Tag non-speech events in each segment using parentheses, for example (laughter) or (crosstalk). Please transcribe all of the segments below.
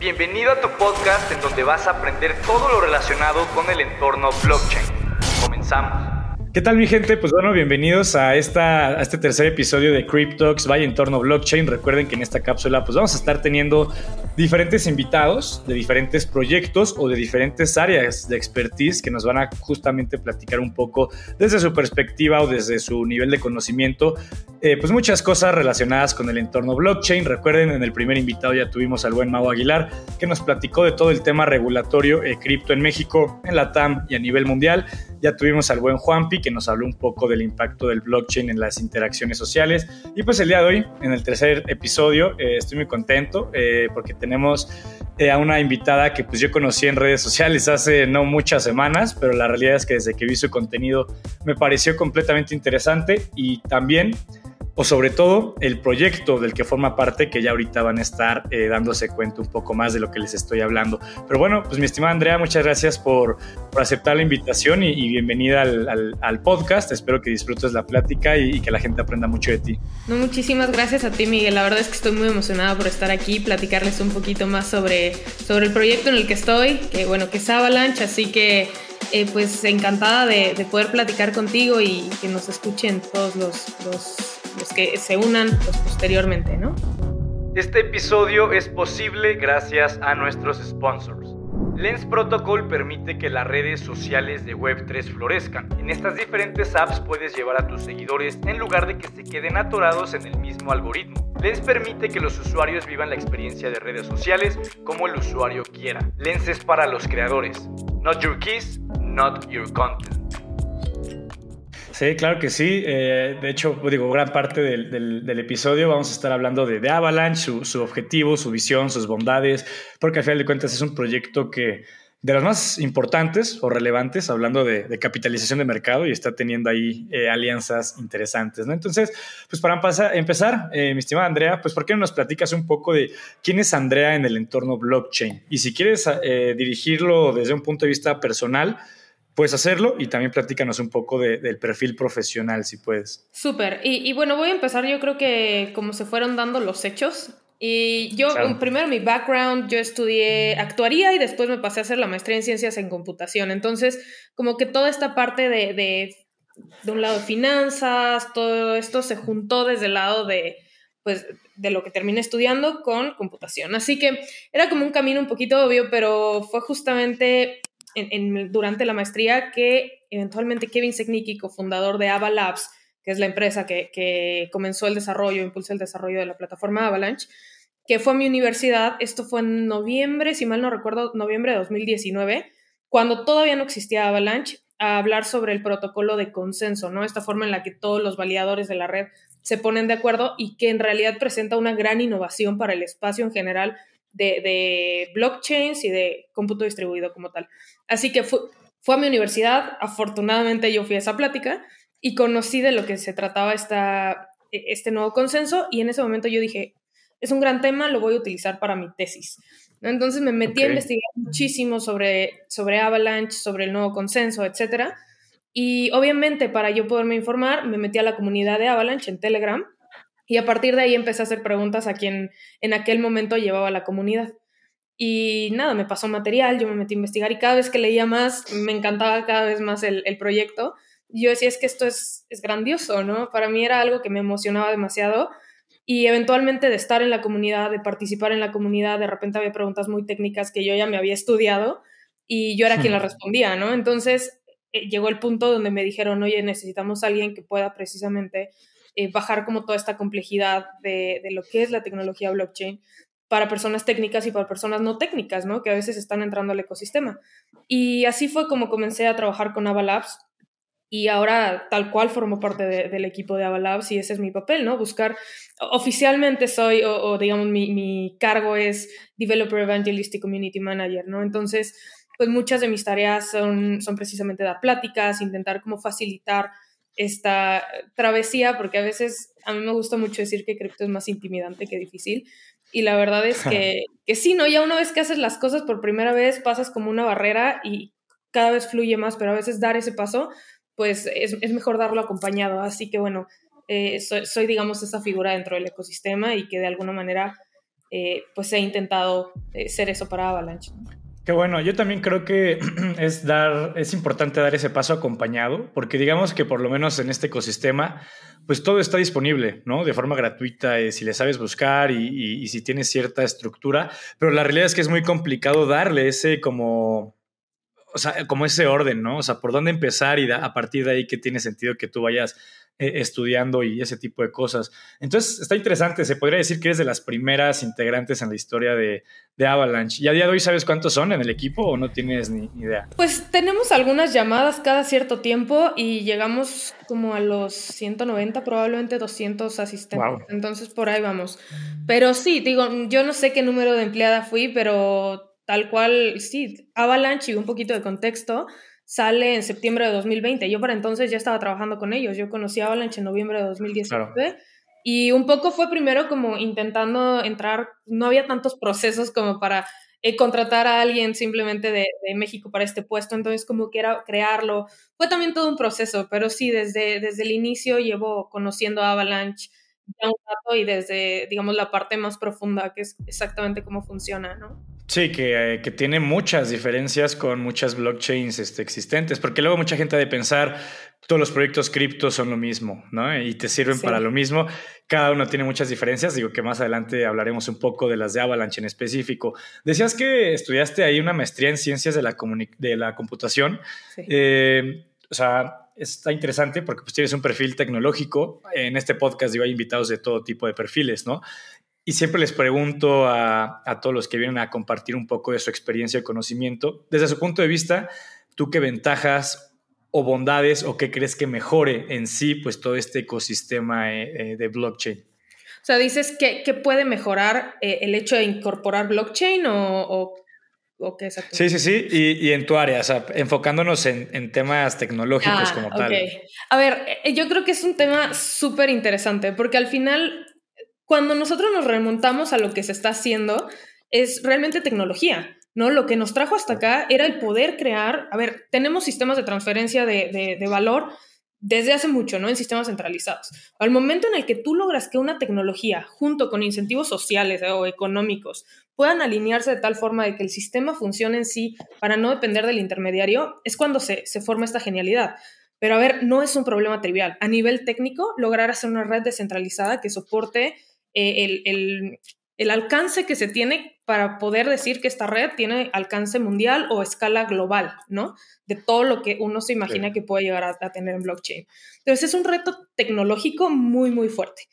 Bienvenido a tu podcast en donde vas a aprender todo lo relacionado con el entorno blockchain. Comenzamos. ¿Qué tal mi gente? Pues bueno, bienvenidos a, esta, a este tercer episodio de CrypTalks Vaya Entorno Blockchain. Recuerden que en esta cápsula pues vamos a estar teniendo diferentes invitados de diferentes proyectos o de diferentes áreas de expertise que nos van a justamente platicar un poco desde su perspectiva o desde su nivel de conocimiento, eh, pues muchas cosas relacionadas con el entorno blockchain. Recuerden, en el primer invitado ya tuvimos al buen Mau Aguilar que nos platicó de todo el tema regulatorio eh, cripto en México, en la TAM y a nivel mundial. Ya tuvimos al buen Juanpi que nos habló un poco del impacto del blockchain en las interacciones sociales. Y pues el día de hoy, en el tercer episodio, eh, estoy muy contento eh, porque tenemos eh, a una invitada que pues yo conocí en redes sociales hace no muchas semanas, pero la realidad es que desde que vi su contenido me pareció completamente interesante y también o sobre todo el proyecto del que forma parte, que ya ahorita van a estar eh, dándose cuenta un poco más de lo que les estoy hablando. Pero bueno, pues mi estimada Andrea, muchas gracias por, aceptar la invitación y, bienvenida al, podcast. Espero que disfrutes la plática y, que la gente aprenda mucho de ti. No, muchísimas gracias a ti, Miguel. La verdad es que estoy muy emocionada por estar aquí platicarles un poquito más sobre, sobre el proyecto en el que estoy, que bueno, que es Avalanche, así que eh, pues encantada de, poder platicar contigo y que nos escuchen todos los, que se unan pues, posteriormente, ¿no? Este episodio es posible gracias a nuestros sponsors. Lens Protocol permite que las redes sociales de Web3 florezcan. En estas diferentes apps puedes llevar a tus seguidores en lugar de que se queden atorados en el mismo algoritmo. Lens permite que los usuarios vivan la experiencia de redes sociales como el usuario quiera. Lens es para los creadores. Not your keys, not your content. Sí, claro que sí. Eh, de hecho, digo, gran parte del, episodio vamos a estar hablando de, Avalanche, su, objetivo, su visión, sus bondades, porque al final de cuentas es un proyecto que de las más importantes o relevantes, hablando de, capitalización de mercado y está teniendo ahí eh, alianzas interesantes. ¿no? Entonces, pues para empezar, eh, mi estimada Andrea, pues ¿por qué no nos platicas un poco de quién es Andrea en el entorno blockchain? Y si quieres dirigirlo desde un punto de vista personal, puedes hacerlo y también platícanos un poco del perfil profesional, si puedes. Súper. Y, y, bueno, voy a empezar yo creo que como se fueron dando los hechos, y yo, primero mi background, yo estudié actuaría y después me pasé a hacer la maestría en ciencias en computación. Entonces, como que toda esta parte de, de, de un lado de finanzas, todo esto se juntó desde el lado de, pues, de lo que terminé estudiando con computación. Así que era como un camino un poquito obvio, pero fue justamente en, durante la maestría que eventualmente Kevin Seknicki, cofundador de Ava Labs, que es la empresa que, que comenzó el desarrollo, impulsó el desarrollo de la plataforma Avalanche, que fue a mi universidad, esto fue en noviembre, si mal no recuerdo, noviembre de 2019, cuando todavía no existía Avalanche, a hablar sobre el protocolo de consenso, ¿no? Esta forma en la que todos los validadores de la red se ponen de acuerdo y que en realidad presenta una gran innovación para el espacio en general de, de blockchains y de cómputo distribuido como tal. Así que fue, fue a mi universidad, afortunadamente yo fui a esa plática y conocí de lo que se trataba esta, e, este nuevo consenso y en ese momento yo dije, es un gran tema, lo voy a utilizar para mi tesis. Entonces me metí a investigar muchísimo sobre, sobre Avalanche, sobre el nuevo consenso, etc. Y obviamente para yo poderme informar, me metí a la comunidad de Avalanche en Telegram y a partir de ahí empecé a hacer preguntas a quien en aquel momento llevaba la comunidad. Y nada, me pasó material, yo me metí a investigar y cada vez que leía más, me encantaba cada vez más el, el proyecto. Yo decía, es que esto es, es grandioso, ¿no? Para mí era algo que me emocionaba demasiado y eventualmente de estar en la comunidad, de participar en la comunidad, de repente había preguntas muy técnicas que yo ya me había estudiado y yo era quien las respondía, ¿no? Entonces eh, llegó el punto donde me dijeron, oye, necesitamos a alguien que pueda precisamente eh, bajar como toda esta complejidad de, de, lo que es la tecnología blockchain para personas técnicas y para personas no técnicas, ¿no? Que a veces están entrando al ecosistema. Y así fue como comencé a trabajar con Avalabs y ahora tal cual formo parte del equipo de Avalabs y ese es mi papel, ¿no? Buscar, oficialmente soy, o, digamos, mi, mi, cargo es Developer Evangelist y Community Manager, ¿no? Entonces, pues muchas de mis tareas son, son precisamente dar pláticas, intentar como facilitar esta travesía, porque a veces a mí me gusta mucho decir que cripto es más intimidante que difícil. Y la verdad es que, (laughs) que sí, ¿no? Ya una vez que haces las cosas por primera vez, pasas como una barrera y cada vez fluye más, pero a veces dar ese paso pues es, mejor darlo acompañado. Así que bueno, eh, soy, digamos, esa figura dentro del ecosistema y que de alguna manera eh, pues he intentado eh, ser eso para Avalanche. Qué bueno, yo también creo que (clears throat) es dar, es importante dar ese paso acompañado, porque digamos que por lo menos en este ecosistema, pues todo está disponible, ¿no? De forma gratuita, eh, si le sabes buscar y, si tienes cierta estructura, pero la realidad es que es muy complicado darle ese como, o sea, como ese orden, ¿no? O sea, por dónde empezar y a partir de ahí que tiene sentido que tú vayas eh, estudiando y ese tipo de cosas. Entonces, está interesante. Se podría decir que eres de las primeras integrantes en la historia de, Avalanche. ¿Y a día de hoy sabes cuántos son en el equipo o no tienes ni, idea? Pues tenemos algunas llamadas cada cierto tiempo y llegamos como a los 190, probablemente 200 asistentes. Entonces, por ahí vamos. Pero sí, digo, yo no sé qué número de empleada fui, pero tal cual, sí, Avalanche y un poquito de contexto sale en septiembre de 2020. Yo para entonces ya estaba trabajando con ellos. Yo conocí a Avalanche en noviembre de 2019. Y un poco fue primero como intentando entrar, no había tantos procesos como para eh, contratar a alguien simplemente de, México para este puesto, entonces como que era crearlo. Fue también todo un proceso, pero sí, desde, desde el inicio llevo conociendo a Avalanche ya un rato y desde, digamos, la parte más profunda, que es exactamente cómo funciona, ¿no? Sí, que, que, tiene muchas diferencias con muchas blockchains este, existentes, porque luego mucha gente ha de pensar, todos los proyectos cripto son lo mismo, ¿no? Y te sirven para lo mismo. Cada uno tiene muchas diferencias, digo que más adelante hablaremos un poco de las de Avalanche en específico. Decías que estudiaste ahí una maestría en ciencias de la, de la computación. Eh, o sea, está interesante porque pues tienes un perfil tecnológico. En este podcast digo, hay invitados de todo tipo de perfiles, ¿no? Y siempre les pregunto a, todos los que vienen a compartir un poco de su experiencia y conocimiento, desde su punto de vista, ¿tú qué ventajas o bondades o qué crees que mejore en sí pues todo este ecosistema eh, eh, de blockchain? O sea, dices que, puede mejorar eh, el hecho de incorporar blockchain o, o, qué exactamente? Sí, sí, sí, y, en tu área, o sea, enfocándonos en, temas tecnológicos ah, como tal. A ver, yo creo que es un tema súper interesante porque al final cuando nosotros nos remontamos a lo que se está haciendo, es realmente tecnología, ¿no? Lo que nos trajo hasta acá era el poder crear, a ver, tenemos sistemas de transferencia de, valor desde hace mucho, ¿no? En sistemas centralizados. Al momento en el que tú logras que una tecnología, junto con incentivos sociales o económicos, puedan alinearse de tal forma de que el sistema funcione en sí para no depender del intermediario, es cuando se, se forma esta genialidad. Pero a ver, no es un problema trivial. A nivel técnico, lograr hacer una red descentralizada que soporte eh, el, alcance que se tiene para poder decir que esta red tiene alcance mundial o escala global, ¿no? De todo lo que uno se imagina que puede llegar a, tener en blockchain. Entonces es un reto tecnológico muy, muy fuerte.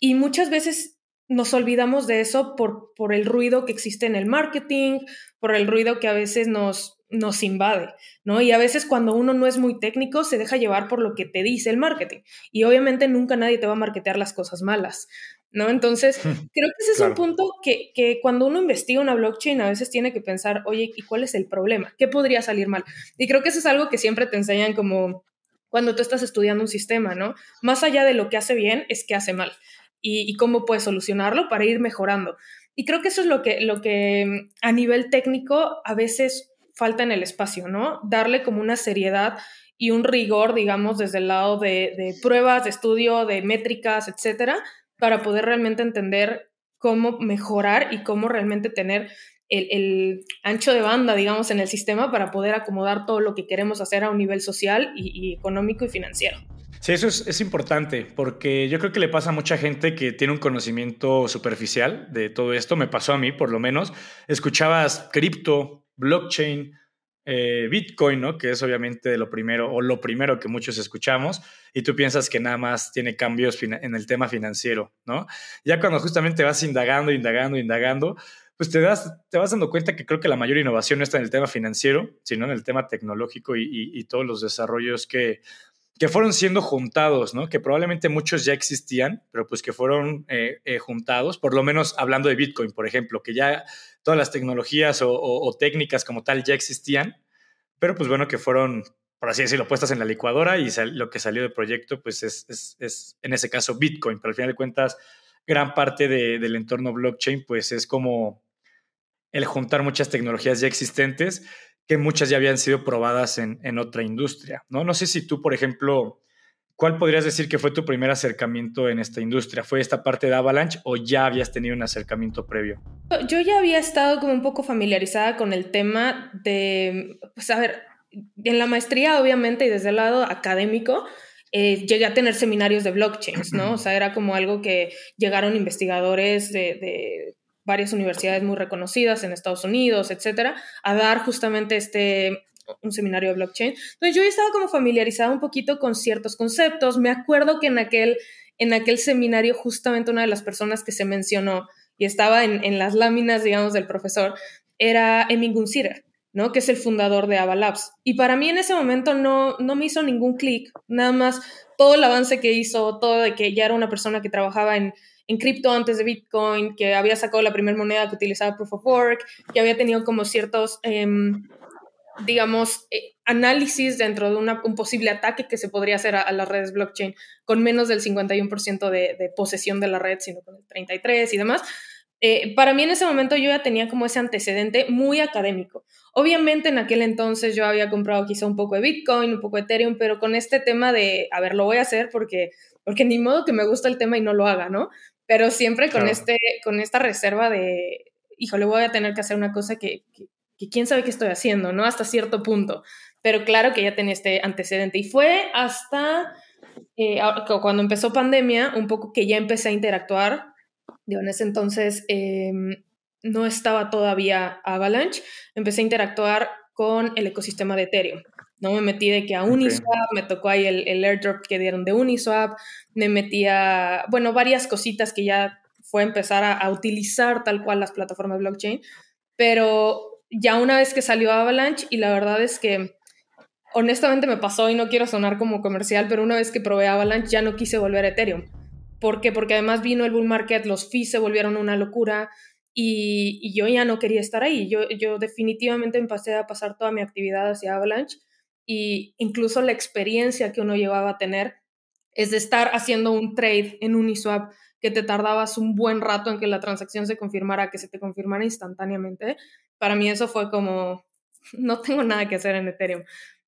Y muchas veces nos olvidamos de eso por, por el ruido que existe en el marketing, por el ruido que a veces nos, nos invade, ¿no? Y a veces cuando uno no es muy técnico se deja llevar por lo que te dice el marketing. Y obviamente nunca nadie te va a marketear las cosas malas, ¿no? Entonces, creo que ese es un punto que, que, cuando uno investiga una blockchain a veces tiene que pensar, oye, ¿y cuál es el problema? ¿Qué podría salir mal? Y creo que eso es algo que siempre te enseñan como cuando tú estás estudiando un sistema, ¿no? Más allá de lo que hace bien, es que hace mal. Y, y cómo puedes solucionarlo para ir mejorando. Y creo que eso es lo que, lo que a nivel técnico a veces falta en el espacio, ¿no? Darle como una seriedad y un rigor, digamos, desde el lado de, de pruebas, de estudio, de métricas, etcétera, para poder realmente entender cómo mejorar y cómo realmente tener el, ancho de banda, digamos, en el sistema para poder acomodar todo lo que queremos hacer a un nivel social y, económico y financiero. Sí, eso es, es, importante, porque yo creo que le pasa a mucha gente que tiene un conocimiento superficial de todo esto, me pasó a mí por lo menos, escuchabas cripto, blockchain, eh, Bitcoin, ¿no? Que es obviamente lo primero o lo primero que muchos escuchamos y tú piensas que nada más tiene cambios en el tema financiero, ¿no? Ya cuando justamente vas indagando, indagando, indagando, pues te, das, te vas dando cuenta que creo que la mayor innovación no está en el tema financiero, sino en el tema tecnológico y, todos los desarrollos que, que fueron siendo juntados, ¿no? Que probablemente muchos ya existían, pero pues que fueron eh, eh, juntados, por lo menos hablando de Bitcoin, por ejemplo, que ya todas las tecnologías o, técnicas como tal ya existían, pero pues bueno, que fueron, por así decirlo, puestas en la licuadora y lo que salió del proyecto, pues es, es, en ese caso Bitcoin, pero al final de cuentas, gran parte del entorno blockchain, pues es como el juntar muchas tecnologías ya existentes que muchas ya habían sido probadas en, en otra industria, ¿no? No sé si tú, por ejemplo, ¿cuál podrías decir que fue tu primer acercamiento en esta industria? ¿Fue esta parte de Avalanche o ya habías tenido un acercamiento previo? Yo ya había estado como un poco familiarizada con el tema de, pues a ver, en la maestría obviamente y desde el lado académico, eh, llegué a tener seminarios de blockchains, ¿no? O sea, era como algo que llegaron investigadores de, de varias universidades muy reconocidas en Estados Unidos, etcétera, a dar justamente este un seminario de blockchain. Entonces yo estaba como familiarizada un poquito con ciertos conceptos. Me acuerdo que en aquel, en aquel seminario justamente una de las personas que se mencionó y estaba en, las láminas, digamos, del profesor, era Emin Gunsirer, ¿no? Que es el fundador de Ava Labs. Y para mí en ese momento no, no me hizo ningún clic, nada más todo el avance que hizo, todo de que ya era una persona que trabajaba en, en cripto antes de Bitcoin, que había sacado la primera moneda que utilizaba Proof of Work, que había tenido como ciertos... Em, digamos, eh, análisis dentro de un posible ataque que se podría hacer a, las redes blockchain con menos del 51% de, de, posesión de la red, sino con el 33% y demás. Eh, para mí en ese momento yo ya tenía como ese antecedente muy académico. Obviamente en aquel entonces yo había comprado quizá un poco de Bitcoin, un poco de Ethereum, pero con este tema de, a ver, lo voy a hacer porque, porque ni modo que me gusta el tema y no lo haga, ¿no? Pero siempre con, este, con esta reserva de, híjole, voy a tener que hacer una cosa que, que quién sabe qué estoy haciendo, ¿no? Hasta cierto punto. Pero claro que ya tenía este antecedente y fue hasta eh, cuando empezó pandemia, un poco que ya empecé a interactuar. Yo en ese entonces em, no estaba todavía Avalanche, empecé a interactuar con el ecosistema de Ethereum. No me metí de que a Uniswap, me tocó ahí el, el, airdrop que dieron de Uniswap, me metía, bueno, varias cositas que ya fue empezar a, a utilizar tal cual las plataformas blockchain, pero ya una vez que salió Avalanche y la verdad es que honestamente me pasó y no quiero sonar como comercial, pero una vez que probé Avalanche ya no quise volver a Ethereum. ¿Por qué? Porque además vino el bull market, los fees se volvieron una locura y, yo ya no quería estar ahí. Yo, yo definitivamente empecé a pasar toda mi actividad hacia Avalanche y incluso la experiencia que uno llevaba a tener es de estar haciendo un trade en Uniswap que te tardabas un buen rato en que la transacción se confirmara, que se te confirmara instantáneamente para mí eso fue como, (laughs) no tengo nada que hacer en Ethereum.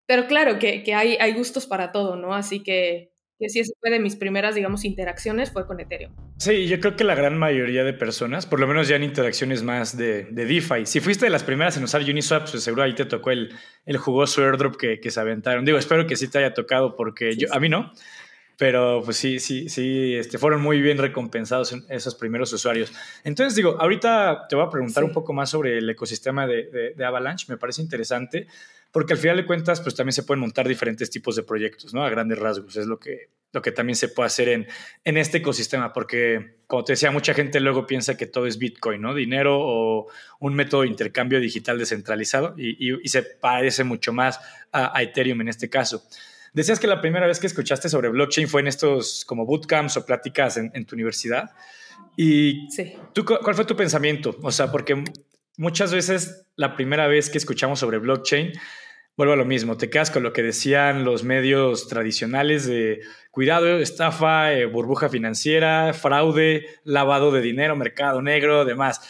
Pero claro que, que hay, hay gustos para todo, ¿no? Así que, que sí, fue de mis primeras, digamos, interacciones, fue con Ethereum. Sí, yo creo que la gran mayoría de personas, por lo menos ya en interacciones más de, de DeFi, si fuiste de las primeras en usar Uniswap, pues seguro ahí te tocó el, el jugoso airdrop que, que se aventaron. Digo, espero que sí te haya tocado porque yo, a mí no. Pero pues sí, sí, sí, este, fueron muy bien recompensados esos primeros usuarios. Entonces digo, ahorita te voy a preguntar un poco más sobre el ecosistema de, de, Avalanche, me parece interesante, porque al final de cuentas pues también se pueden montar diferentes tipos de proyectos, ¿no? A grandes rasgos, es lo que, lo que también se puede hacer en, en este ecosistema, porque como te decía, mucha gente luego piensa que todo es Bitcoin, ¿no? Dinero o un método de intercambio digital descentralizado y, y, se parece mucho más a, a Ethereum en este caso. Decías que la primera vez que escuchaste sobre blockchain fue en estos como bootcamps o pláticas en, tu universidad. ¿Y sí. ¿tú, cuál fue tu pensamiento? O sea, porque muchas veces la primera vez que escuchamos sobre blockchain, vuelvo a lo mismo, te quedas con lo que decían los medios tradicionales de cuidado, estafa, eh, burbuja financiera, fraude, lavado de dinero, mercado negro, demás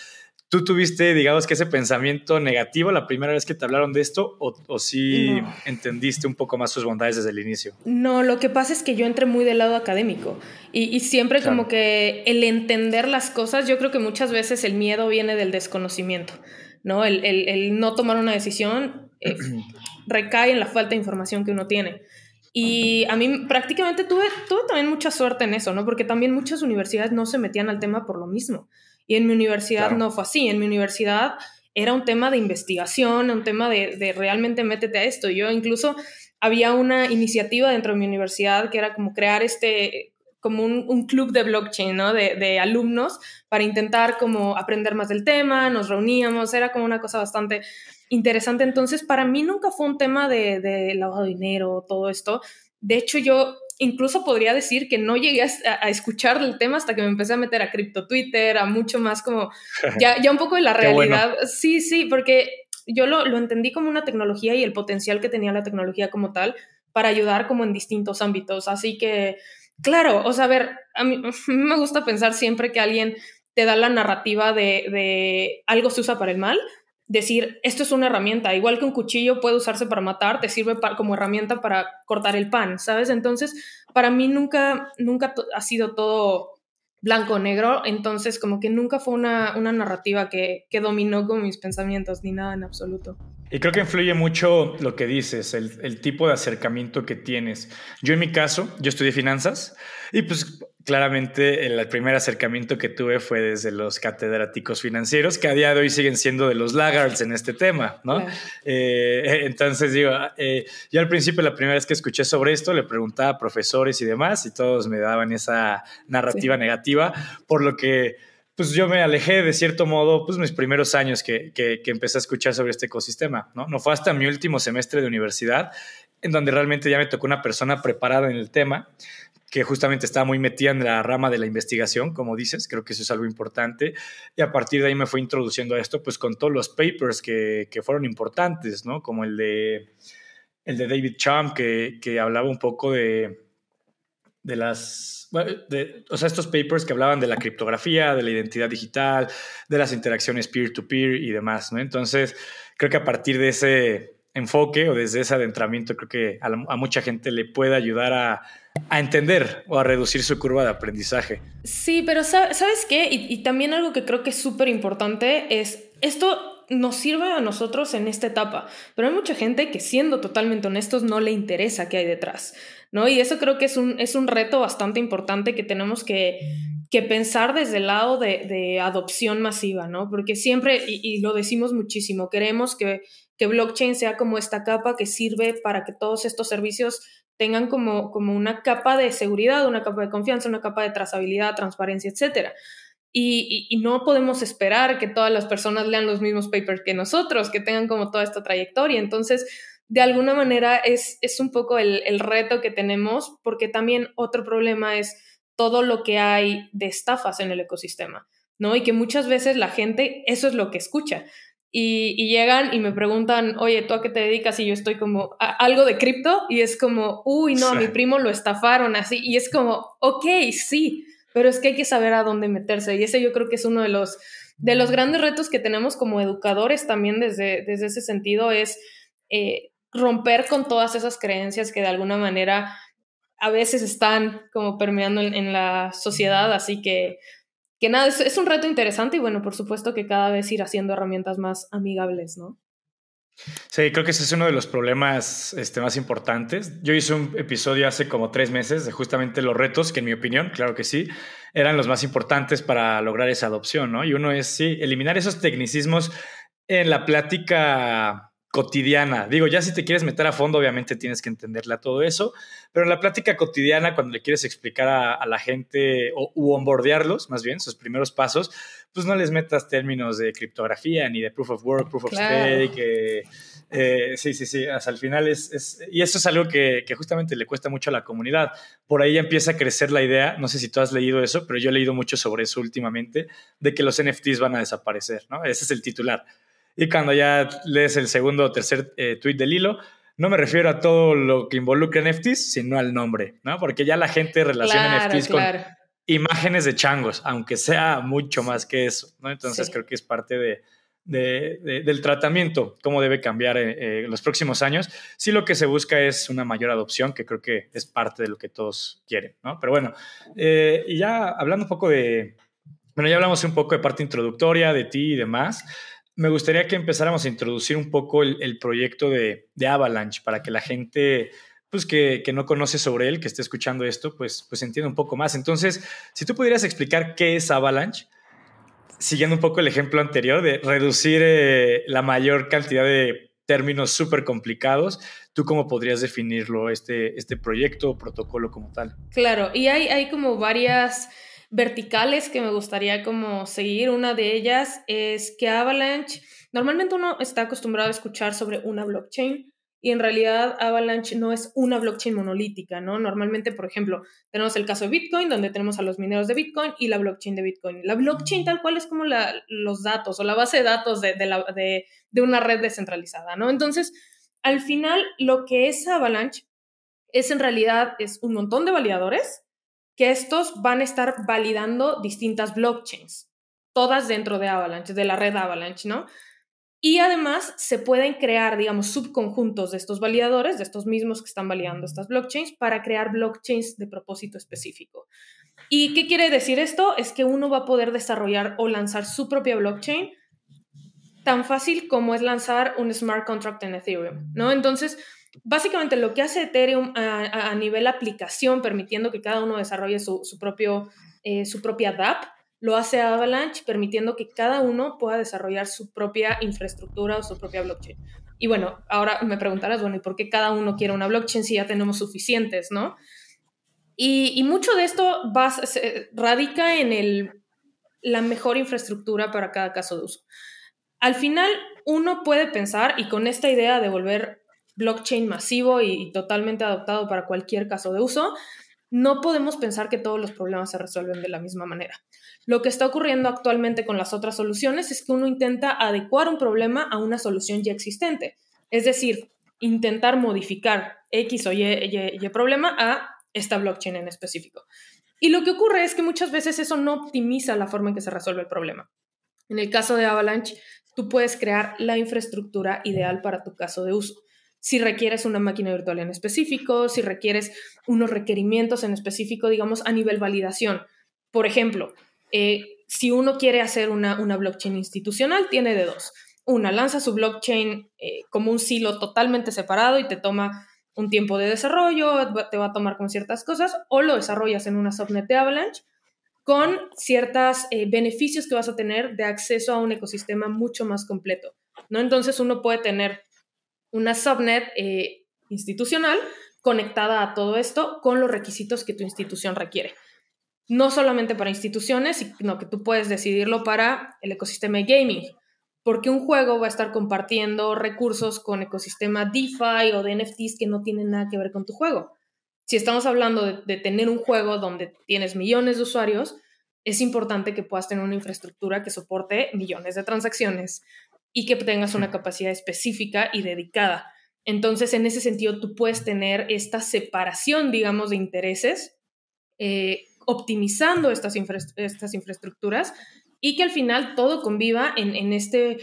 ¿Tú tuviste, digamos, que ese pensamiento negativo la primera vez que te hablaron de esto o, o sí entendiste un poco más sus bondades desde el inicio? No, lo que pasa es que yo entré muy del lado académico y, siempre como que el entender las cosas, yo creo que muchas veces el miedo viene del desconocimiento, ¿no? El, el, no tomar una decisión eh, recae en la falta de información que uno tiene. Y a mí prácticamente tuve, tuve también mucha suerte en eso, ¿no? Porque también muchas universidades no se metían al tema por lo mismo. Y en mi universidad no fue así. En mi universidad era un tema de investigación, un tema de, de, realmente métete a esto. Yo incluso había una iniciativa dentro de mi universidad que era como crear este, como un, un club de blockchain, ¿no? De, de, alumnos para intentar como aprender más del tema, nos reuníamos, era como una cosa bastante interesante. Entonces, para mí nunca fue un tema de, de lavado de dinero, todo esto. De hecho, yo incluso podría decir que no llegué a, escuchar el tema hasta que me empecé a meter a cripto Twitter, a mucho más como (laughs) ya, ya un poco de la realidad. Sí, sí, porque yo lo, lo, entendí como una tecnología y el potencial que tenía la tecnología como tal para ayudar como en distintos ámbitos. Así que, claro, o sea, a ver, a mí, (laughs) me gusta pensar siempre que alguien te da la narrativa de, de algo se usa para el mal, decir, esto es una herramienta, igual que un cuchillo puede usarse para matar, te sirve como herramienta para cortar el pan, ¿sabes? Entonces, para mí nunca, nunca ha sido todo blanco o negro, entonces como que nunca fue una, una narrativa que, que, dominó con mis pensamientos, ni nada en absoluto. Y creo que influye mucho lo que dices, el, el tipo de acercamiento que tienes. Yo en mi caso, yo estudié finanzas y pues claramente el primer acercamiento que tuve fue desde los catedráticos financieros, que a día de hoy siguen siendo de los laggards en este tema, ¿no? Eh, entonces digo, eh, yo al principio la primera vez que escuché sobre esto le preguntaba a profesores y demás y todos me daban esa narrativa negativa, por lo que pues yo me alejé de cierto modo, pues mis primeros años que, que, que, empecé a escuchar sobre este ecosistema, ¿no? No fue hasta mi último semestre de universidad en donde realmente ya me tocó una persona preparada en el tema que justamente estaba muy metida en la rama de la investigación, como dices, creo que eso es algo importante, y a partir de ahí me fue introduciendo a esto, pues con todos los papers que, que fueron importantes, ¿no? Como el de, el de David Cham, que, que hablaba un poco de, de las, de, o sea, estos papers que hablaban de la criptografía, de la identidad digital, de las interacciones peer-to-peer -peer y demás, ¿no? Entonces, creo que a partir de ese enfoque o desde ese adentramiento, creo que a, mucha gente le puede ayudar a a entender o a reducir su curva de aprendizaje. Sí, pero ¿sabes qué? Y, también algo que creo que es súper importante es, esto nos sirve a nosotros en esta etapa, pero hay mucha gente que siendo totalmente honestos no le interesa qué hay detrás, ¿no? Y eso creo que es un, es un reto bastante importante que tenemos que, que pensar desde el lado de, de adopción masiva, ¿no? Porque siempre, y, y lo decimos muchísimo, queremos que, que blockchain sea como esta capa que sirve para que todos estos servicios tengan como, como una capa de seguridad, una capa de confianza, una capa de trazabilidad, transparencia, etc. Y, y, no podemos esperar que todas las personas lean los mismos papers que nosotros, que tengan como toda esta trayectoria. Entonces, de alguna manera es, es un poco el, el reto que tenemos, porque también otro problema es todo lo que hay de estafas en el ecosistema, ¿no? Y que muchas veces la gente eso es lo que escucha. Y, llegan y me preguntan, oye, ¿tú a qué te dedicas? Y yo estoy como, algo de cripto, y es como, uy, no, a mi primo lo estafaron así, y es como, ok, sí, pero es que hay que saber a dónde meterse, y ese yo creo que es uno de los, de los grandes retos que tenemos como educadores también desde, desde ese sentido, es eh, romper con todas esas creencias que de alguna manera a veces están como permeando en la sociedad, así que que nada, es, un reto interesante y bueno, por supuesto que cada vez ir haciendo herramientas más amigables, ¿no? Sí, creo que ese es uno de los problemas este, más importantes. Yo hice un episodio hace como tres meses de justamente los retos, que en mi opinión, claro que sí, eran los más importantes para lograr esa adopción, ¿no? Y uno es, sí, eliminar esos tecnicismos en la plática cotidiana. Digo, ya si te quieres meter a fondo, obviamente tienes que entenderle a todo eso, pero en la plática cotidiana, cuando le quieres explicar a, la gente o u onboardearlos, más bien, sus primeros pasos, pues no les metas términos de criptografía ni de proof of work, proof of stake. Eh, eh, sí, sí, sí, hasta el final es, Y eso es algo que, que, justamente le cuesta mucho a la comunidad. Por ahí empieza a crecer la idea, no sé si tú has leído eso, pero yo he leído mucho sobre eso últimamente, de que los NFTs van a desaparecer, ¿no? Ese es el titular. Y cuando ya lees el segundo o tercer eh, tweet del hilo, no me refiero a todo lo que involucra NFTs, sino al nombre, ¿no? Porque ya la gente relaciona NFTs con imágenes de changos, aunque sea mucho más que eso, ¿no? Entonces creo que es parte de, del tratamiento, cómo debe cambiar en, eh, los próximos años. Sí lo que se busca es una mayor adopción, que creo que es parte de lo que todos quieren, ¿no? Pero bueno, eh, y ya hablando un poco de, bueno, ya hablamos un poco de parte introductoria, de ti y demás me gustaría que empezáramos a introducir un poco el, proyecto de, Avalanche para que la gente pues que, no conoce sobre él, que esté escuchando esto, pues, pues entienda un poco más. Entonces, si tú pudieras explicar qué es Avalanche, siguiendo un poco el ejemplo anterior de reducir eh, la mayor cantidad de términos súper complicados, ¿tú cómo podrías definirlo, este, este proyecto o protocolo como tal? Claro, y hay, hay como varias verticales que me gustaría como seguir. Una de ellas es que Avalanche, normalmente uno está acostumbrado a escuchar sobre una blockchain y en realidad Avalanche no es una blockchain monolítica, ¿no? Normalmente, por ejemplo, tenemos el caso de Bitcoin, donde tenemos a los mineros de Bitcoin y la blockchain de Bitcoin. La blockchain tal cual es como la, los datos o la base de datos de, de, una red descentralizada, ¿no? Entonces, al final, lo que es Avalanche es en realidad es un montón de validadores que estos van a estar validando distintas blockchains, todas dentro de Avalanche, de la red Avalanche, ¿no? Y además se pueden crear, digamos, subconjuntos de estos validadores, de estos mismos que están validando estas blockchains, para crear blockchains de propósito específico. ¿Y qué quiere decir esto? Es que uno va a poder desarrollar o lanzar su propia blockchain tan fácil como es lanzar un smart contract en Ethereum, ¿no? Entonces, básicamente lo que hace Ethereum a, nivel aplicación, permitiendo que cada uno desarrolle su, propio, eh, su propia DApp, lo hace Avalanche, permitiendo que cada uno pueda desarrollar su propia infraestructura o su propia blockchain. Y bueno, ahora me preguntarás, bueno, ¿y por qué cada uno quiere una blockchain si ya tenemos suficientes, no? Y, mucho de esto va, radica en el, la mejor infraestructura para cada caso de uso. Al final, uno puede pensar, y con esta idea de volver blockchain masivo y totalmente adoptado para cualquier caso de uso, no podemos pensar que todos los problemas se resuelven de la misma manera. Lo que está ocurriendo actualmente con las otras soluciones es que uno intenta adecuar un problema a una solución ya existente. Es decir, intentar modificar X o y problema a esta blockchain en específico. Y lo que ocurre es que muchas veces eso no optimiza la forma en que se resuelve el problema. En el caso de Avalanche, tú puedes crear la infraestructura ideal para tu caso de uso. Si requieres una máquina virtual en específico, si requieres unos requerimientos en específico, digamos, a nivel validación. Por ejemplo, eh, si uno quiere hacer una, blockchain institucional, tiene de dos. Una, lanza su blockchain eh, como un silo totalmente separado y te toma un tiempo de desarrollo, te va a tomar con ciertas cosas, o lo desarrollas en una subnet de Avalanche con ciertos eh, beneficios que vas a tener de acceso a un ecosistema mucho más completo, ¿no? Entonces uno puede tener una subnet eh, institucional conectada a todo esto con los requisitos que tu institución requiere. No solamente para instituciones, sino que tú puedes decidirlo para el ecosistema de gaming, porque un juego va a estar compartiendo recursos con ecosistema DeFi o de NFTs que no tienen nada que ver con tu juego si estamos hablando de, tener un juego donde tienes millones de usuarios, es importante que puedas tener una infraestructura que soporte millones de transacciones y que tengas una capacidad específica y dedicada. Entonces, en ese sentido, tú puedes tener esta separación, digamos, de intereses, eh, optimizando estas, estas infraestructuras y que al final todo conviva en, en este,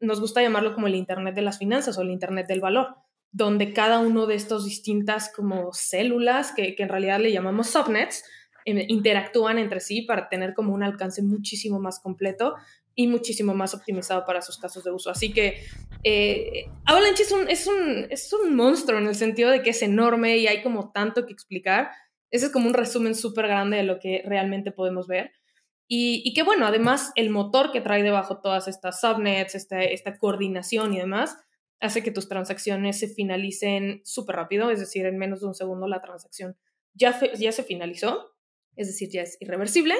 nos gusta llamarlo como el Internet de las finanzas o el Internet del valor donde cada uno de estos distintas como células, que, en realidad le llamamos subnets, em, interactúan entre sí para tener como un alcance muchísimo más completo y muchísimo más optimizado para sus casos de uso. Así que eh, Avalanche es un, es, un, es un monstruo en el sentido de que es enorme y hay como tanto que explicar. Ese es como un resumen súper grande de lo que realmente podemos ver. Y, y, que bueno, además el motor que trae debajo todas estas subnets, esta, esta coordinación y demás, hace que tus transacciones se finalicen súper rápido, es decir, en menos de un segundo la transacción ya, ya se finalizó, es decir, ya es irreversible,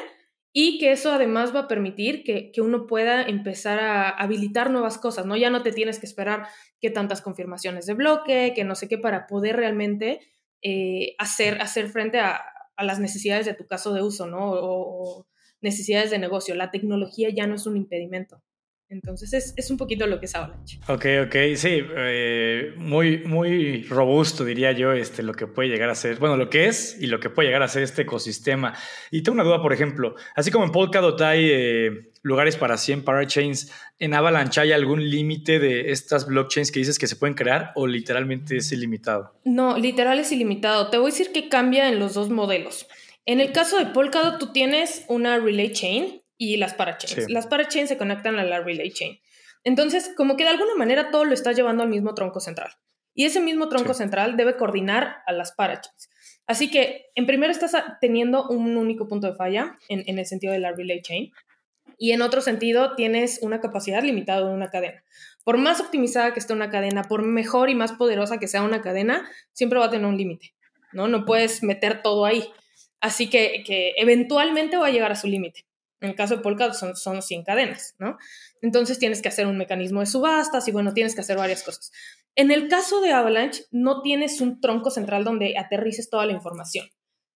y que eso además va a permitir que, uno pueda empezar a habilitar nuevas cosas, ¿no? Ya no te tienes que esperar que tantas confirmaciones de bloque, que no sé qué, para poder realmente eh, hacer, hacer frente a, las necesidades de tu caso de uso, ¿no? o necesidades de negocio. La tecnología ya no es un impedimento. Entonces es, es, un poquito lo que es Avalanche. Ok, ok, sí, eh, muy, muy robusto diría yo este, lo que puede llegar a ser, bueno, lo que es y lo que puede llegar a ser este ecosistema. Y tengo una duda, por ejemplo, así como en Polkadot hay eh, lugares para 100 parachains, ¿en Avalanche hay algún límite de estas blockchains que dices que se pueden crear o literalmente es ilimitado? No, literal es ilimitado. Te voy a decir que cambia en los dos modelos. En el caso de Polkadot, tú tienes una relay chain y las parachains. Las parachains se conectan a la relay chain. Entonces, como que de alguna manera todo lo está llevando al mismo tronco central. Y ese mismo tronco central debe coordinar a las parachains. Así que, en primero estás teniendo un único punto de falla en, en el sentido de la relay chain. Y en otro sentido, tienes una capacidad limitada de una cadena. Por más optimizada que esté una cadena, por mejor y más poderosa que sea una cadena, siempre va a tener un límite. ¿no? no puedes meter todo ahí. Así que, que eventualmente va a llegar a su límite. En el caso de Polkadot son, son 100 cadenas, ¿no? Entonces tienes que hacer un mecanismo de subastas y bueno, tienes que hacer varias cosas. En el caso de Avalanche, no tienes un tronco central donde aterrices toda la información,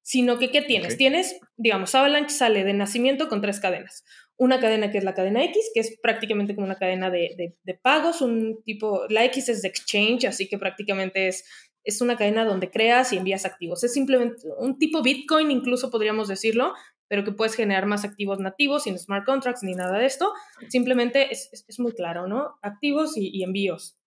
sino que ¿qué tienes? Tienes, digamos, Avalanche sale de nacimiento con tres cadenas. Una cadena que es la cadena X, que es prácticamente como una cadena de, de, pagos, un tipo, la X es de exchange, así que prácticamente es, es una cadena donde creas y envías activos. Es simplemente un tipo Bitcoin, incluso podríamos decirlo, pero que puedes generar más activos nativos sin smart contracts ni nada de esto. Simplemente es, muy claro, ¿no? Activos y, y envíos.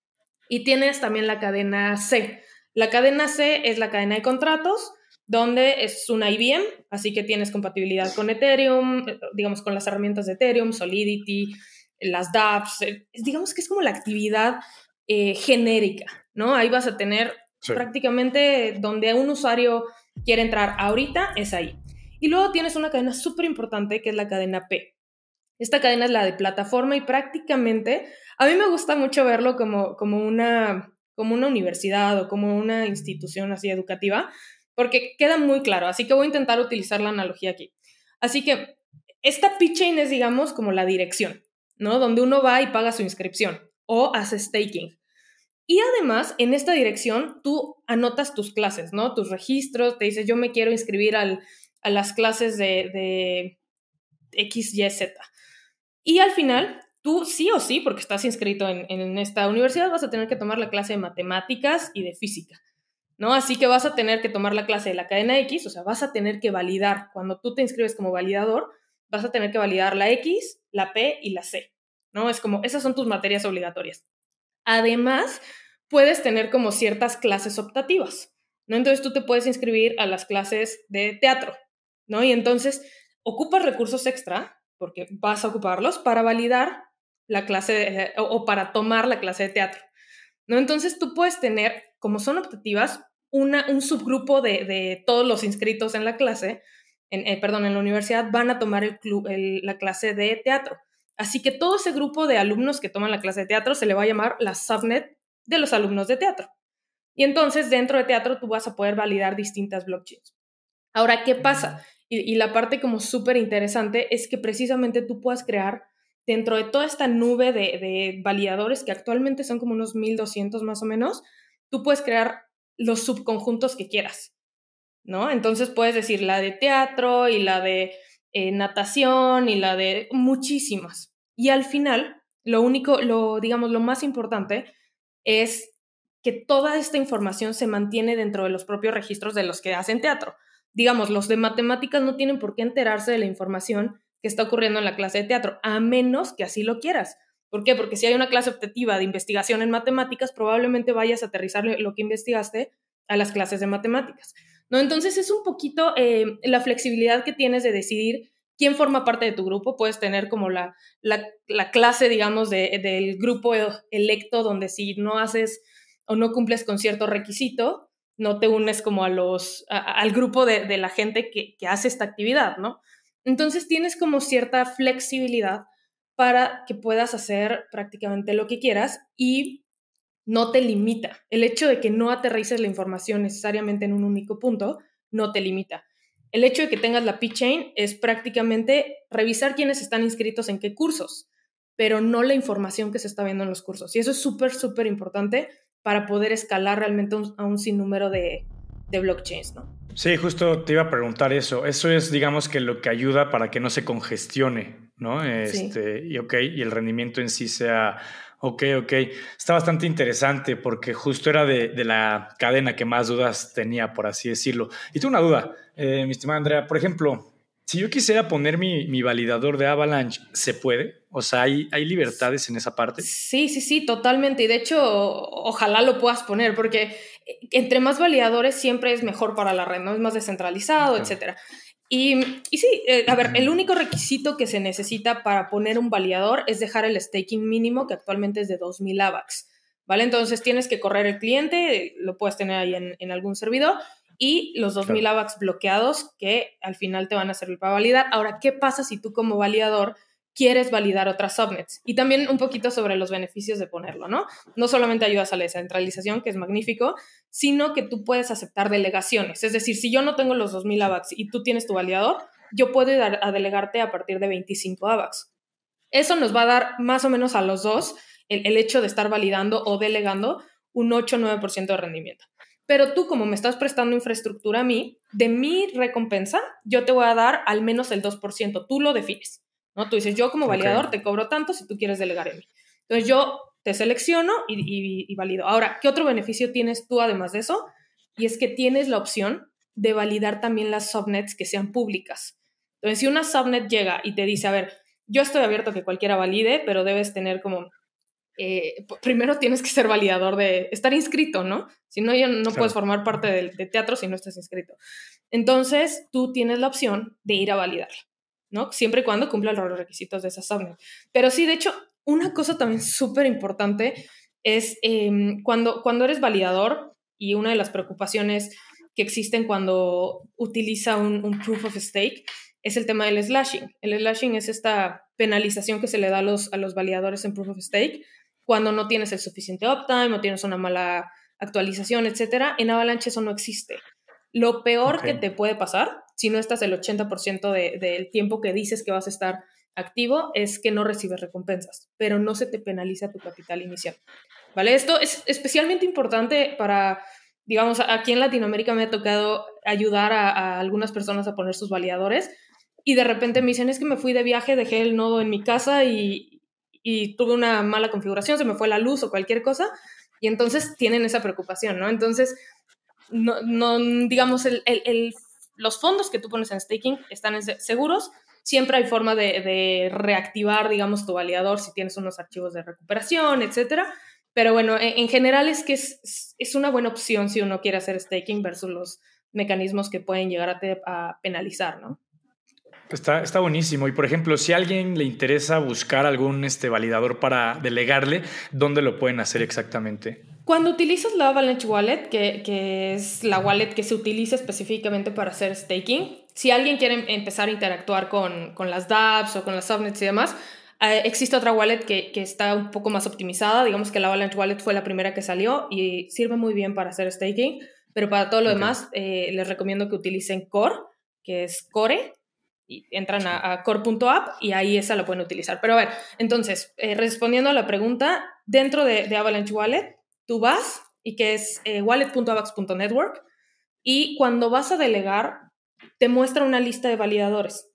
Y tienes también la cadena C. La cadena C es la cadena de contratos, donde es una IBM, así que tienes compatibilidad con Ethereum, digamos con las herramientas de Ethereum, Solidity, las dApps, eh, digamos que es como la actividad eh, genérica, ¿no? Ahí vas a tener prácticamente donde un usuario quiere entrar ahorita, es ahí. Y luego tienes una cadena súper importante que es la cadena P. Esta cadena es la de plataforma y prácticamente a mí me gusta mucho verlo como, como, una, como una universidad o como una institución así educativa, porque queda muy claro, así que voy a intentar utilizar la analogía aquí. Así que esta pitchain es, digamos, como la dirección, ¿no? Donde uno va y paga su inscripción o hace staking. Y además, en esta dirección, tú anotas tus clases, ¿no? Tus registros, te dices, yo me quiero inscribir al, a las clases de, X, Y, Z. Y al final, tú sí o sí, porque estás inscrito en, en esta universidad, vas a tener que tomar la clase de matemáticas y de física. ¿no? Así que vas a tener que tomar la clase de la cadena X, o sea, vas a tener que validar, cuando tú te inscribes como validador, vas a tener que validar la X, la P y la C, ¿no? Es como, esas son tus materias obligatorias. Además, puedes tener como ciertas clases optativas, ¿no? Entonces tú te puedes inscribir a las clases de teatro, ¿no? Y entonces ocupas recursos extra, porque vas a ocuparlos, para validar la clase o, para tomar la clase de teatro, ¿no? Entonces tú puedes tener como son optativas, una, un subgrupo de, todos los inscritos en la clase, en, eh, perdón, en la universidad, van a tomar el club, la clase de teatro. Así que todo ese grupo de alumnos que toman la clase de teatro se le va a llamar la subnet de los alumnos de teatro. Y entonces dentro de teatro tú vas a poder validar distintas blockchains. Ahora, ¿qué pasa? Y, la parte como súper interesante es que precisamente tú puedas crear dentro de toda esta nube de, de validadores que actualmente son como unos 1200 más o menos, tú puedes crear los subconjuntos que quieras, ¿no? Entonces puedes decir la de teatro y la de eh, natación y la de muchísimas. Y al final, lo único, lo, digamos, lo más importante es que toda esta información se mantiene dentro de los propios registros de los que hacen teatro. Digamos, los de matemáticas no tienen por qué enterarse de la información que está ocurriendo en la clase de teatro, a menos que así lo quieras. ¿Por qué? Porque si hay una clase optativa de investigación en matemáticas, probablemente vayas a aterrizar lo que investigaste a las clases de matemáticas. ¿no? Entonces es un poquito eh, la flexibilidad que tienes de decidir quién forma parte de tu grupo. Puedes tener como la, la, clase, digamos, del grupo electo, donde si no haces o no cumples con cierto requisito, no te unes como a los, al grupo de, de la gente que, que hace esta actividad, ¿no? Entonces tienes como cierta flexibilidad para que puedas hacer prácticamente lo que quieras y no te limita. El hecho de que no aterrices la información necesariamente en un único punto no te limita. El hecho de que tengas la P-Chain es prácticamente revisar quiénes están inscritos en qué cursos, pero no la información que se está viendo en los cursos. Y eso es súper, súper importante para poder escalar realmente a un sinnúmero de, de blockchains, ¿no? Sí, justo te iba a preguntar eso. Eso es, digamos, que lo que ayuda para que no se congestione ¿no? Este, y ok, y el rendimiento en sí sea ok, ok. Está bastante interesante porque justo era de, la cadena que más dudas tenía, por así decirlo. Y tengo una duda, eh, mi estimada Andrea, por ejemplo, si yo quisiera poner mi, validador de Avalanche, ¿se puede? O sea, ¿hay, ¿hay libertades en esa parte? Sí, sí, sí, totalmente. Y de hecho, ojalá lo puedas poner, porque entre más validadores siempre es mejor para la red, ¿no? Es más descentralizado, etcétera. Y, sí, eh, a ver, el único requisito que se necesita para poner un validador es dejar el staking mínimo, que actualmente es de 2.000 AVAX, ¿vale? Entonces tienes que correr el cliente, lo puedes tener ahí en, algún servidor, y los 2.000 AVAX bloqueados que al final te van a servir para validar. Ahora, ¿qué pasa si tú como validador quieres validar otras subnets. Y también un poquito sobre los beneficios de ponerlo, ¿no? No solamente ayudas a la descentralización, que es magnífico, sino que tú puedes aceptar delegaciones. Es decir, si yo no tengo los 2.000 AVAX y tú tienes tu validador, yo puedo ir a, delegarte a partir de 25 AVAX. Eso nos va a dar más o menos a los dos el, hecho de estar validando o delegando un 8-9% de rendimiento. Pero tú, como me estás prestando infraestructura a mí, de mi recompensa, yo te voy a dar al menos el 2%. Tú lo defines. ¿no? Tú dices, yo como validador te cobro tanto si tú quieres delegar en mí. Entonces yo te selecciono y, valido. Ahora, ¿qué otro beneficio tienes tú además de eso? Y es que tienes la opción de validar también las subnets que sean públicas. Entonces, si una subnet llega y te dice, a ver, yo estoy abierto a que cualquiera valide, pero debes tener como eh, primero tienes que ser validador de estar inscrito, ¿no? Si no, ya no puedes formar parte de, teatro si no estás inscrito. Entonces, tú tienes la opción de ir a validarla, ¿no? Siempre y cuando cumpla los requisitos de esa subnet. Pero sí, de hecho, una cosa también súper importante es em, cuando, cuando eres validador y una de las preocupaciones que existen cuando utiliza un, un proof of stake es el tema del slashing. El slashing es esta penalización que se le da a los, a los validadores en proof of stake cuando no tienes el suficiente uptime o tienes una mala actualización, etcétera. En Avalanche eso no existe. Lo peor que te puede pasar, si no estás el 80% del tiempo que dices que vas a estar activo, es que no recibes recompensas, pero no se te penaliza tu capital inicial. ¿Vale? Esto es especialmente importante para, digamos, aquí en Latinoamérica me ha tocado ayudar a, a algunas personas a poner sus validadores y de repente me dicen, es que me fui de viaje, dejé el nodo en mi casa y, y tuve una mala configuración, se me fue la luz o cualquier cosa, y entonces tienen esa preocupación, ¿no? Entonces, no, digamos, los fondos que tú pones en staking están seguros, siempre hay forma de, reactivar, digamos, tu validador si tienes unos archivos de recuperación, etcétera. Pero bueno, en, en general es que es, es, una buena opción si uno quiere hacer staking versus los mecanismos que pueden llegar a, te, a penalizar, ¿no? Está, está buenísimo. Y por ejemplo, si a alguien le interesa buscar algún este, validador para delegarle, ¿dónde lo pueden hacer exactamente? Cuando utilizas la Avalanche Wallet, que, que, es la wallet que se utiliza específicamente para hacer staking, si alguien quiere empezar a interactuar con, con las dApps o con las subnets y demás, eh, existe otra wallet que, que, está un poco más optimizada. Digamos que la Avalanche Wallet fue la primera que salió y sirve muy bien para hacer staking, pero para todo lo demás eh, les recomiendo que utilicen Core, que es Core, y entran a, core.app y ahí esa la pueden utilizar. Pero a ver, entonces, eh, respondiendo a la pregunta, dentro de, Avalanche Wallet, tú vas y que es eh, wallet.avax.network y cuando vas a delegar, te muestra una lista de validadores.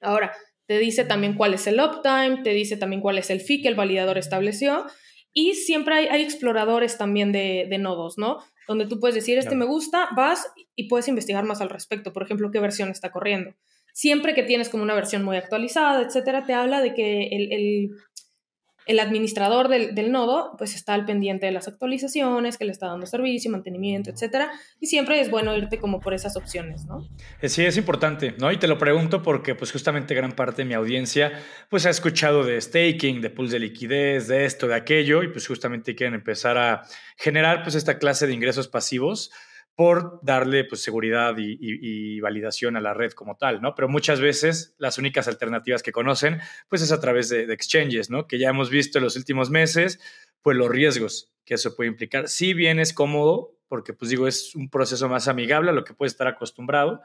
Ahora, te dice también cuál es el uptime, te dice también cuál es el fee que el validador estableció y siempre hay, exploradores también de, nodos, ¿no? Donde tú puedes decir, este me gusta, vas y puedes investigar más al respecto, por ejemplo, qué versión está corriendo siempre que tienes como una versión muy actualizada, etcétera, te habla de que el, el, administrador del, del, nodo pues está al pendiente de las actualizaciones, que le está dando servicio, mantenimiento, etcétera, y siempre es bueno irte como por esas opciones, ¿no? Eh, sí, es importante, ¿no? Y te lo pregunto porque pues justamente gran parte de mi audiencia pues ha escuchado de staking, de pools de liquidez, de esto, de aquello, y pues justamente quieren empezar a generar pues esta clase de ingresos pasivos por darle pues, seguridad y, validación a la red como tal, ¿no? Pero muchas veces las únicas alternativas que conocen, pues es a través de, exchanges, ¿no? Que ya hemos visto en los últimos meses, pues los riesgos que eso puede implicar. Si bien es cómodo, porque pues digo, es un proceso más amigable a lo que puede estar acostumbrado,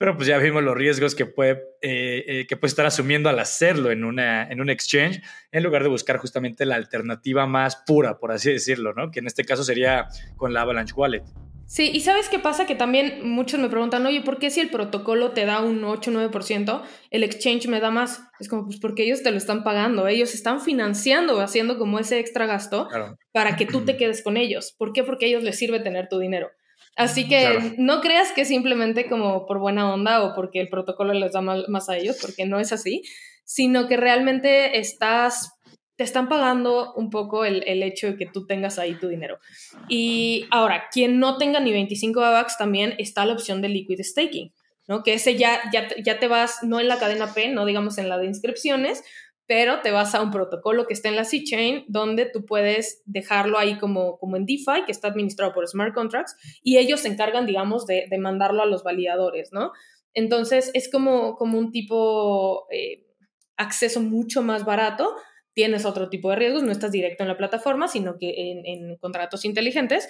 pero pues ya vimos los riesgos que puede, eh, eh, que puede estar asumiendo al hacerlo en, una, en un exchange, en lugar de buscar justamente la alternativa más pura, por así decirlo, ¿no? Que en este caso sería con la Avalanche Wallet. Sí, y ¿sabes qué pasa? Que también muchos me preguntan, oye, ¿por qué si el protocolo te da un 8-9%, el exchange me da más? Es como, pues porque ellos te lo están pagando, ellos están financiando, haciendo como ese extra gasto para que tú te (clears throat) quedes con ellos. ¿Por qué? Porque a ellos les sirve tener tu dinero. Así que no creas que simplemente como por buena onda o porque el protocolo les da más a ellos, porque no es así, sino que realmente estás te están pagando un poco el, el, hecho de que tú tengas ahí tu dinero. Y ahora, quien no tenga ni 25 AVAX, también está la opción de liquid staking, ¿no? Que ese ya, ya, ya te vas, no en la cadena P, no digamos en la de inscripciones, pero te vas a un protocolo que está en la C-Chain, donde tú puedes dejarlo ahí como, como en DeFi, que está administrado por smart contracts, y ellos se encargan, digamos, de, de mandarlo a los validadores, ¿no? Entonces, es como, como un tipo eh, acceso mucho más barato tienes otro tipo de riesgos, no estás directo en la plataforma, sino que en, contratos inteligentes,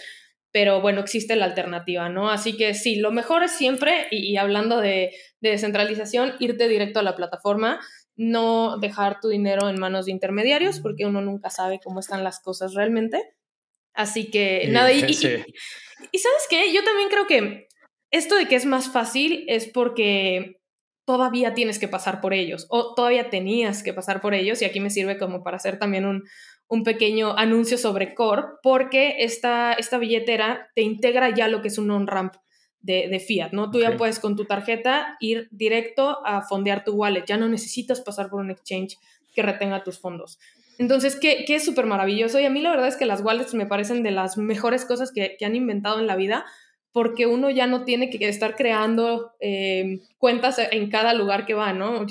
pero bueno, existe la alternativa, ¿no? Así que sí, lo mejor es siempre, y, hablando de, descentralización, irte directo a la plataforma, no dejar tu dinero en manos de intermediarios, porque uno nunca sabe cómo están las cosas realmente. Así que nada, y, (laughs) y, y sabes qué, yo también creo que esto de que es más fácil es porque todavía tienes que pasar por ellos o todavía tenías que pasar por ellos y aquí me sirve como para hacer también un, un pequeño anuncio sobre Core porque esta, esta billetera te integra ya lo que es un on-ramp de, fiat, ¿no? Tú ya puedes con tu tarjeta ir directo a fondear tu wallet, ya no necesitas pasar por un exchange que retenga tus fondos. Entonces, ¿qué, es súper maravilloso? Y a mí la verdad es que las wallets me parecen de las mejores cosas que, han inventado en la vida, porque uno ya no tiene que estar creando eh, cuentas en cada lugar que va, ¿no?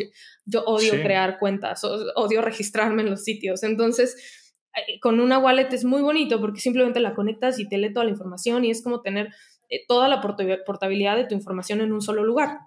Yo, odio crear cuentas, odio registrarme en los sitios. Entonces, eh, con una wallet es muy bonito porque simplemente la conectas y te lee toda la información y es como tener eh, toda la portabilidad de tu información en un solo lugar.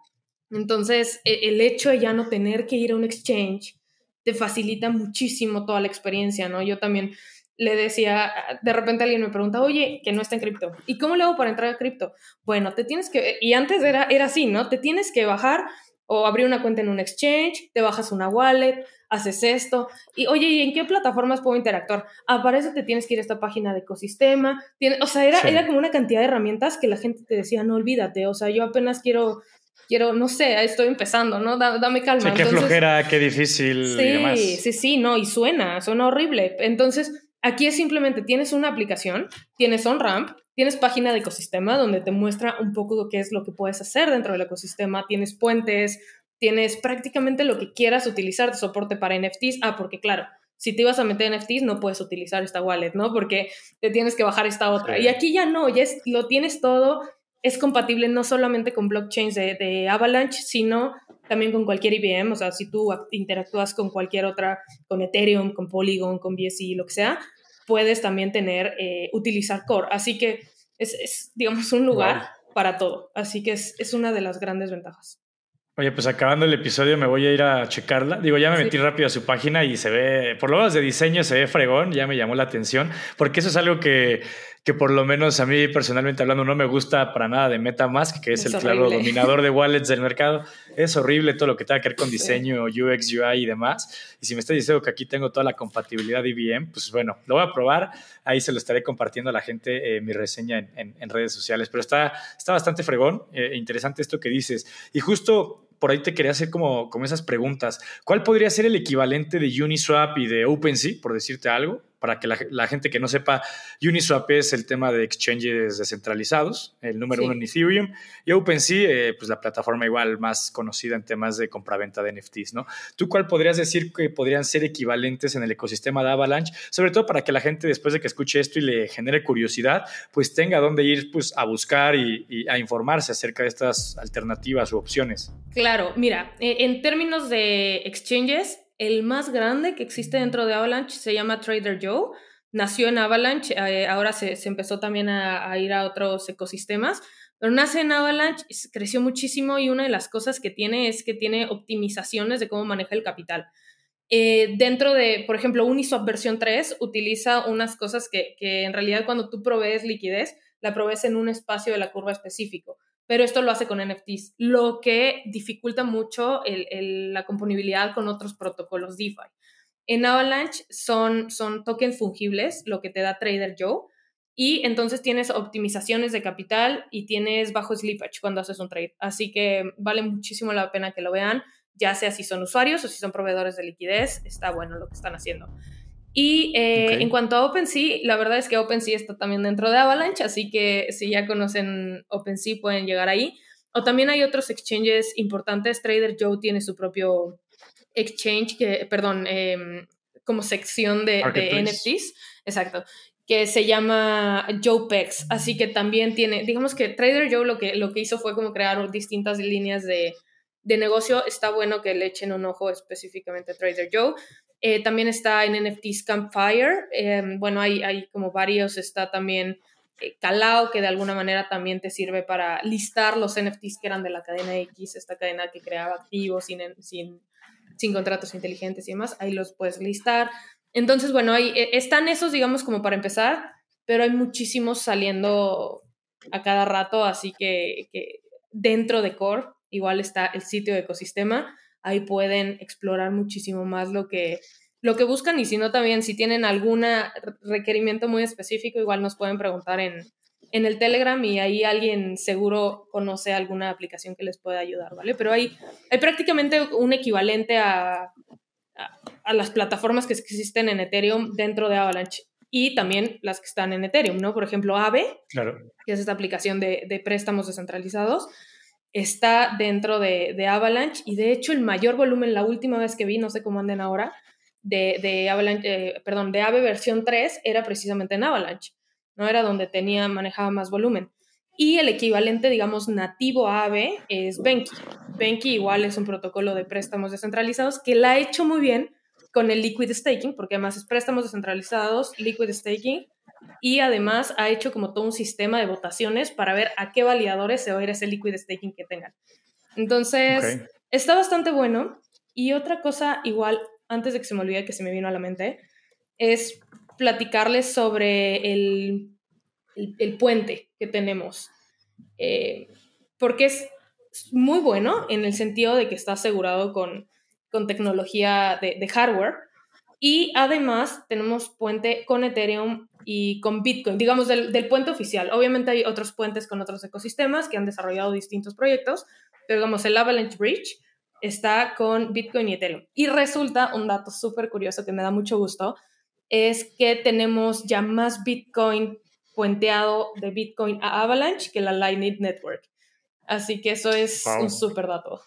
Entonces, e, el hecho de ya no tener que ir a un exchange te facilita muchísimo toda la experiencia, ¿no? Yo también le decía, de repente alguien me pregunta, oye, que no está en cripto, ¿y cómo le hago para entrar a cripto? Bueno, te tienes que, y antes era, era así, ¿no? Te tienes que bajar o abrir una cuenta en un exchange, te bajas una wallet, haces esto, y oye, ¿y en qué plataformas puedo interactuar? Ah, para eso te tienes que ir a esta página de ecosistema, tiene, o sea, era, era como una cantidad de herramientas que la gente te decía, no olvídate, o sea, yo apenas quiero quiero, no sé, estoy empezando, ¿no? dame calma. Sí, qué flojera, qué difícil. Sí, sí, sí, no, y suena, suena horrible. Entonces, aquí es simplemente, tienes una aplicación, tienes OnRamp, tienes página de ecosistema donde te muestra un poco qué es lo que puedes hacer dentro del ecosistema, tienes puentes, tienes prácticamente lo que quieras utilizar de soporte para NFTs. Ah, porque claro, si te ibas a meter NFTs no puedes utilizar esta wallet, ¿no? Porque te tienes que bajar esta otra. Y aquí ya no, ya lo tienes todo es compatible no solamente con blockchains de, Avalanche, sino también con cualquier IBM. O sea, si tú interactúas con cualquier otra, con Ethereum, con Polygon, con BSC, lo que sea, puedes también tener, eh, utilizar Core. Así que es, digamos, un lugar para todo. Así que es, es una de las grandes ventajas. Oye, pues acabando el episodio me voy a ir a checarla. Digo, ya me metí rápido a su página y se ve, por lo menos de diseño se ve fregón, ya me llamó la atención, porque eso es algo que que por lo menos a mí personalmente hablando no me gusta para nada de MetaMask, que es, el claro dominador de wallets del mercado. Es horrible todo lo que tenga que ver con diseño, UX, UI y demás. Y si me está diciendo que aquí tengo toda la compatibilidad de IBM, pues bueno, lo voy a probar. Ahí se lo estaré compartiendo a la gente eh, mi reseña en, en, redes sociales. Pero está, está bastante fregón, eh, interesante esto que dices. Y justo por ahí te quería hacer como, como esas preguntas. ¿Cuál podría ser el equivalente de Uniswap y de OpenSea, por decirte algo? Para que la, gente que no sepa, Uniswap es el tema de exchanges descentralizados, el número uno en Ethereum, y OpenSea, eh, pues la plataforma igual más conocida en temas de compraventa de NFTs, ¿no? ¿Tú cuál podrías decir que podrían ser equivalentes en el ecosistema de Avalanche? Sobre todo para que la gente después de que escuche esto y le genere curiosidad, pues tenga dónde ir pues, a buscar y, y a informarse acerca de estas alternativas u opciones. Claro, mira, eh, en términos de exchanges, el más grande que existe dentro de Avalanche se llama Trader Joe. Nació en Avalanche, eh, ahora se, empezó también a, ir a otros ecosistemas, pero nace en Avalanche, creció muchísimo y una de las cosas que tiene es que tiene optimizaciones de cómo maneja el capital. Eh, dentro de, por ejemplo, Uniswap versión 3 utiliza unas cosas que, que en realidad cuando tú provees liquidez, la provees en un espacio de la curva específico pero esto lo hace con NFTs, lo que dificulta mucho la componibilidad con otros protocolos DeFi. En Avalanche son, son tokens fungibles, lo que te da Trader Joe, y entonces tienes optimizaciones de capital y tienes bajo slippage cuando haces un trade. Así que vale muchísimo la pena que lo vean, ya sea si son usuarios o si son proveedores de liquidez, está bueno lo que están haciendo. Y eh, en cuanto a OpenSea, la verdad es que OpenSea está también dentro de Avalanche, así que si ya conocen OpenSea pueden llegar ahí. O también hay otros exchanges importantes. Trader Joe tiene su propio exchange, que, perdón, em, como sección de, de, NFTs. Exacto. Que se llama JoePex. Así que también tiene, digamos que Trader Joe lo que, lo que hizo fue como crear distintas líneas de, de negocio. Está bueno que le echen un ojo específicamente a Trader Joe. Eh, también está en NFTs Campfire. Em, bueno, hay, hay como varios. Está también eh, Calao, que de alguna manera también te sirve para listar los NFTs que eran de la cadena X, esta cadena que creaba activos sin, sin, sin contratos inteligentes y demás. Ahí los puedes listar. Entonces, bueno, ahí eh, están esos, digamos, como para empezar, pero hay muchísimos saliendo a cada rato, así que, que dentro de Core igual está el sitio ecosistema ahí pueden explorar muchísimo más lo que, lo que buscan y si no también, si tienen algún requerimiento muy específico, igual nos pueden preguntar en, en el Telegram y ahí alguien seguro conoce alguna aplicación que les pueda ayudar, ¿vale? Pero hay, hay prácticamente un equivalente a, a, las plataformas que existen en Ethereum dentro de Avalanche. y también las que están en Ethereum, ¿no? Por ejemplo, Aave, claro. que es esta aplicación de, de préstamos descentralizados, está dentro de, Avalanche y de hecho el mayor volumen, la última vez que vi, no sé cómo anden ahora, de, Avalanche, eh, perdón, de Aave versión 3 era precisamente en Avalanche, ¿no? Era donde tenía, manejaba más volumen. Y el equivalente, digamos, nativo a Aave es Benki. Benki igual es un protocolo de préstamos descentralizados que la ha hecho muy bien con el liquid staking, porque además es préstamos descentralizados, liquid staking, y además ha hecho como todo un sistema de votaciones para ver a qué validadores se va a ir ese liquid staking que tengan. Entonces, está bastante bueno. Y otra cosa igual, antes de que se me olvide que se me vino a la mente, es platicarles sobre el, el, puente que tenemos. Eh, porque es muy bueno en el sentido de que está asegurado con, con tecnología de, de hardware, y además tenemos puente con Ethereum y con Bitcoin, digamos del, puente oficial. Obviamente hay otros puentes con otros ecosistemas que han desarrollado distintos proyectos, pero digamos el Avalanche Bridge está con Bitcoin y Ethereum. Y resulta un dato súper curioso que me da mucho gusto, es que tenemos ya más Bitcoin puenteado de Bitcoin a Avalanche que la Lightning Network. Así que eso es un súper dato.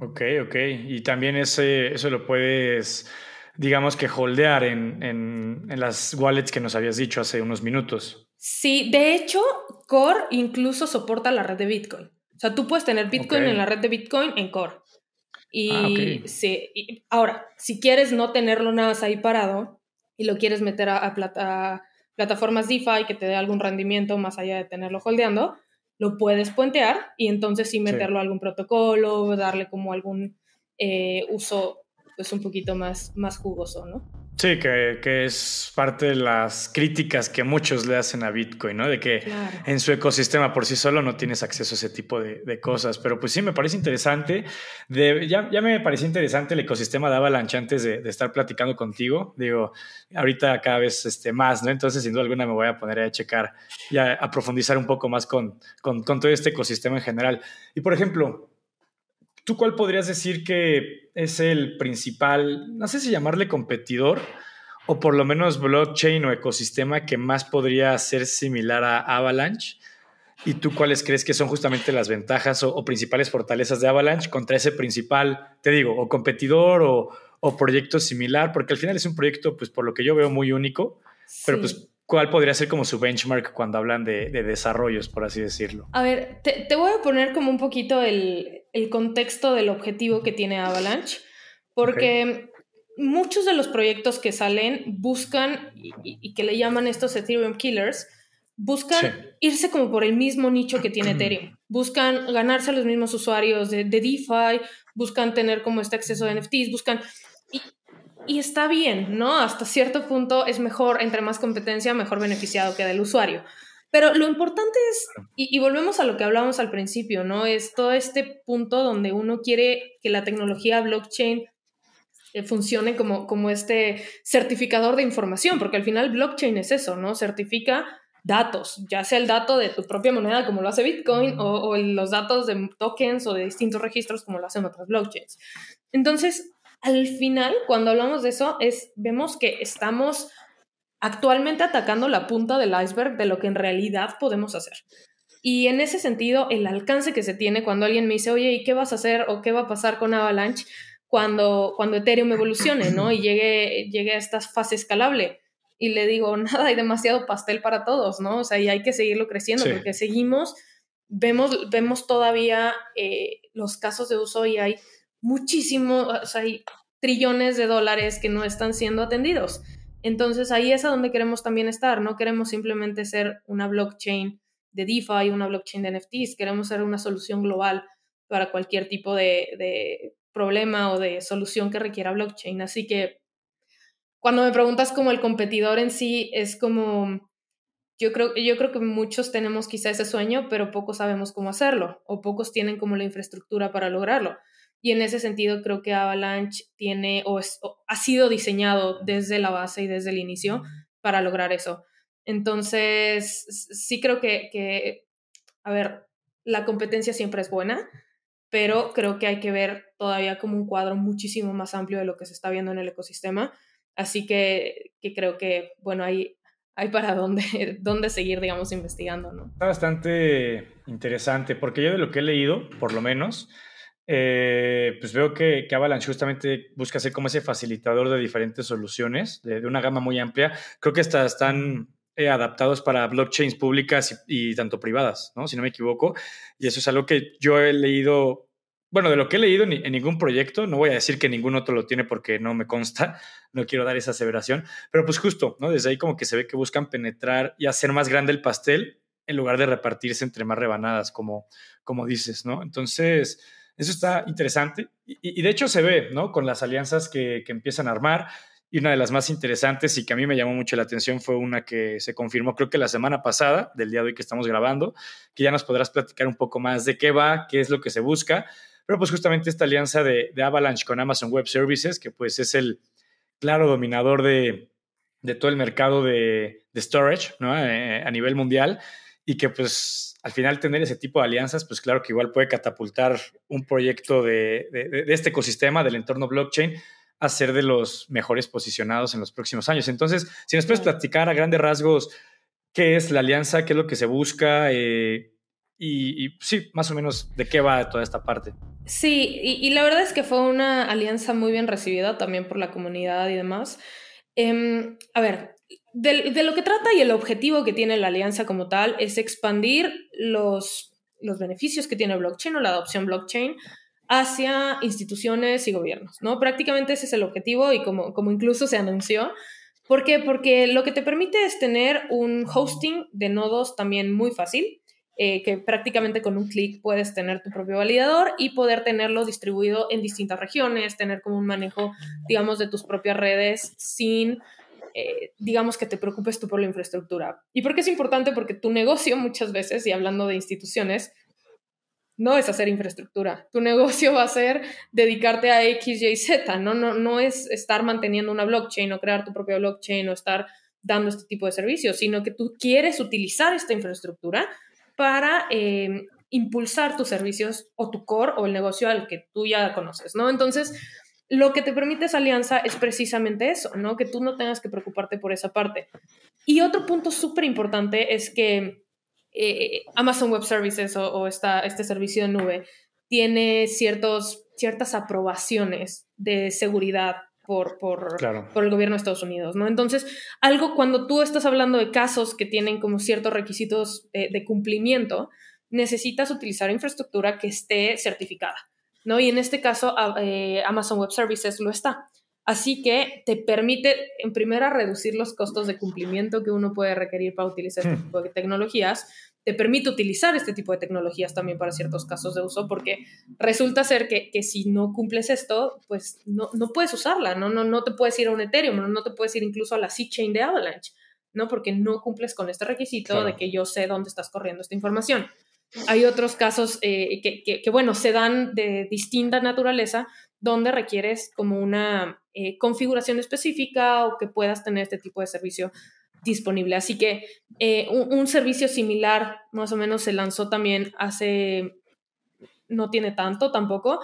Ok, ok. Y también ese, eso lo puedes digamos que holdear en, en, las wallets que nos habías dicho hace unos minutos. Sí, de hecho, Core incluso soporta la red de Bitcoin. O sea, tú puedes tener Bitcoin en la red de Bitcoin en Core. Y, ah, sí, ahora, si quieres no tenerlo nada más ahí parado y lo quieres meter a, plataformas DeFi que te dé algún rendimiento más allá de tenerlo holdeando, lo puedes puentear y entonces sí meterlo a algún protocolo, darle como algún eh, uso pues un poquito más, más jugoso, ¿no? Sí, que, que, es parte de las críticas que muchos le hacen a Bitcoin, ¿no? De que en su ecosistema por sí solo no tienes acceso a ese tipo de, de cosas. Pero pues sí, me parece interesante. De, ya, ya, me pareció interesante el ecosistema de Avalanche antes de, de, estar platicando contigo. Digo, ahorita cada vez este, más, ¿no? Entonces, sin duda alguna, me voy a poner a checar y a, a profundizar un poco más con, con, con todo este ecosistema en general. Y por ejemplo, ¿Tú cuál podrías decir que es el principal, no sé si llamarle competidor, o por lo menos blockchain o ecosistema que más podría ser similar a Avalanche? ¿Y tú cuáles crees que son justamente las ventajas o, principales fortalezas de Avalanche contra ese principal, te digo, o competidor o, proyecto similar? Porque al final es un proyecto, pues por lo que yo veo, muy único, pero pues ¿Cuál podría ser como su benchmark cuando hablan de, desarrollos, por así decirlo? A ver, te, voy a poner como un poquito el, contexto del objetivo que tiene Avalanche, porque muchos de los proyectos que salen buscan, y, que le llaman estos Ethereum Killers, buscan irse como por el mismo nicho que tiene (clears throat) Ethereum. Buscan ganarse a los mismos usuarios de, de DeFi, buscan tener como este acceso de NFTs, buscan y está bien, ¿no? Hasta cierto punto es mejor, entre más competencia, mejor beneficiado queda el usuario. Pero lo importante es, y, volvemos a lo que hablábamos al principio, ¿no? Es todo este punto donde uno quiere que la tecnología blockchain eh, funcione como, como este certificador de información, porque al final blockchain es eso, ¿no? Certifica datos, ya sea el dato de tu propia moneda como lo hace Bitcoin o, o los datos de tokens o de distintos registros como lo hacen otras blockchains. Entonces, al final, cuando hablamos de eso, es, vemos que estamos actualmente atacando la punta del iceberg de lo que en realidad podemos hacer. Y en ese sentido, el alcance que se tiene cuando alguien me dice, oye, ¿y qué vas a hacer o qué va a pasar con Avalanche cuando, cuando Ethereum evolucione, ¿no? Y llegue, llegue a esta fase escalable. Y le digo, (laughs) nada, hay demasiado pastel para todos, ¿no? O sea, y hay que seguirlo creciendo porque seguimos, vemos, vemos todavía eh, los casos de uso y hay muchísimo, o sea, hay trillones de dólares que no están siendo atendidos. Entonces ahí es a donde queremos también estar, no queremos simplemente ser una blockchain de DeFi, una blockchain de NFTs, queremos ser una solución global para cualquier tipo de, de problema o de solución que requiera blockchain. Así que cuando me preguntas como el competidor en sí, es como, yo creo, yo creo que muchos tenemos quizá ese sueño, pero pocos sabemos cómo hacerlo o pocos tienen como la infraestructura para lograrlo. Y en ese sentido creo que Avalanche tiene o, ha sido diseñado desde la base y desde el inicio para lograr eso. Entonces, sí creo que, que, a ver, la competencia siempre es buena, pero creo que hay que ver todavía como un cuadro muchísimo más amplio de lo que se está viendo en el ecosistema. Así que, que creo que, bueno, hay, hay para dónde, (laughs) dónde seguir, digamos, investigando, ¿no? Está bastante interesante, porque yo de lo que he leído, por lo menos, eh, pues veo que, que, Avalanche justamente busca ser como ese facilitador de diferentes soluciones, de, una gama muy amplia. Creo que hasta están eh, adaptados para blockchains públicas y, tanto privadas, ¿no? Si no me equivoco. Y eso es algo que yo he leído, bueno, de lo que he leído en, ningún proyecto, no voy a decir que ningún otro lo tiene porque no me consta, (laughs) no quiero dar esa aseveración, pero pues justo, ¿no? Desde ahí como que se ve que buscan penetrar y hacer más grande el pastel en lugar de repartirse entre más rebanadas, como, como dices, ¿no? Entonces eso está interesante y, de hecho se ve, ¿no? Con las alianzas que, empiezan a armar. Y una de las más interesantes y que a mí me llamó mucho la atención fue una que se confirmó creo que la semana pasada, del día de hoy que estamos grabando, que ya nos podrás platicar un poco más de qué va, qué es lo que se busca. Pero pues justamente esta alianza de, Avalanche con Amazon Web Services, que pues es el claro dominador de, todo el mercado de, storage ¿no? Eh, a nivel mundial y que pues al final tener ese tipo de alianzas, pues claro que igual puede catapultar un proyecto de, este ecosistema, del entorno blockchain, a ser de los mejores posicionados en los próximos años. Entonces, si nos puedes platicar a grandes rasgos qué es la alianza, qué es lo que se busca eh, y, sí, más o menos de qué va toda esta parte. Sí, y, la verdad es que fue una alianza muy bien recibida también por la comunidad y demás. Em, a ver, de, lo que trata y el objetivo que tiene la alianza como tal es expandir los, los beneficios que tiene blockchain o la adopción blockchain hacia instituciones y gobiernos, ¿no? Prácticamente ese es el objetivo y como, como incluso se anunció. ¿Por qué? Porque lo que te permite es tener un hosting de nodos también muy fácil, eh, que prácticamente con un clic puedes tener tu propio validador y poder tenerlo distribuido en distintas regiones, tener como un manejo, digamos, de tus propias redes sin eh, digamos que te preocupes tú por la infraestructura. ¿Y por qué es importante? Porque tu negocio muchas veces, y hablando de instituciones, no es hacer infraestructura. Tu negocio va a ser dedicarte a X, Y, Z, ¿no? No, no es estar manteniendo una blockchain o crear tu propia blockchain o estar dando este tipo de servicios, sino que tú quieres utilizar esta infraestructura para eh, impulsar tus servicios o tu core o el negocio al que tú ya conoces, ¿no? Entonces, lo que te permite esa alianza es precisamente eso, ¿no? Que tú no tengas que preocuparte por esa parte. Y otro punto súper importante es que eh, Amazon Web Services o, este servicio de nube tiene ciertos, ciertas aprobaciones de seguridad por, por, por, el gobierno de Estados Unidos, ¿no? Entonces, algo cuando tú estás hablando de casos que tienen como ciertos requisitos de cumplimiento, necesitas utilizar infraestructura que esté certificada. ¿No? Y en este caso eh, Amazon Web Services lo está. Así que te permite, en primera, reducir los costos de cumplimiento que uno puede requerir para utilizar este hmm. tipo de tecnologías. Te permite utilizar este tipo de tecnologías también para ciertos casos de uso, porque resulta ser que, si no cumples esto, pues no, no puedes usarla, ¿no? No, no te puedes ir a un Ethereum, no, no te puedes ir incluso a la C-Chain de Avalanche, ¿no? Porque no cumples con este requisito de que yo sé dónde estás corriendo esta información. Hay otros casos eh, que, bueno, se dan de distinta naturaleza, donde requieres como una eh, configuración específica o que puedas tener este tipo de servicio disponible. Así que eh, un, servicio similar más o menos se lanzó también hace, no tiene tanto tampoco,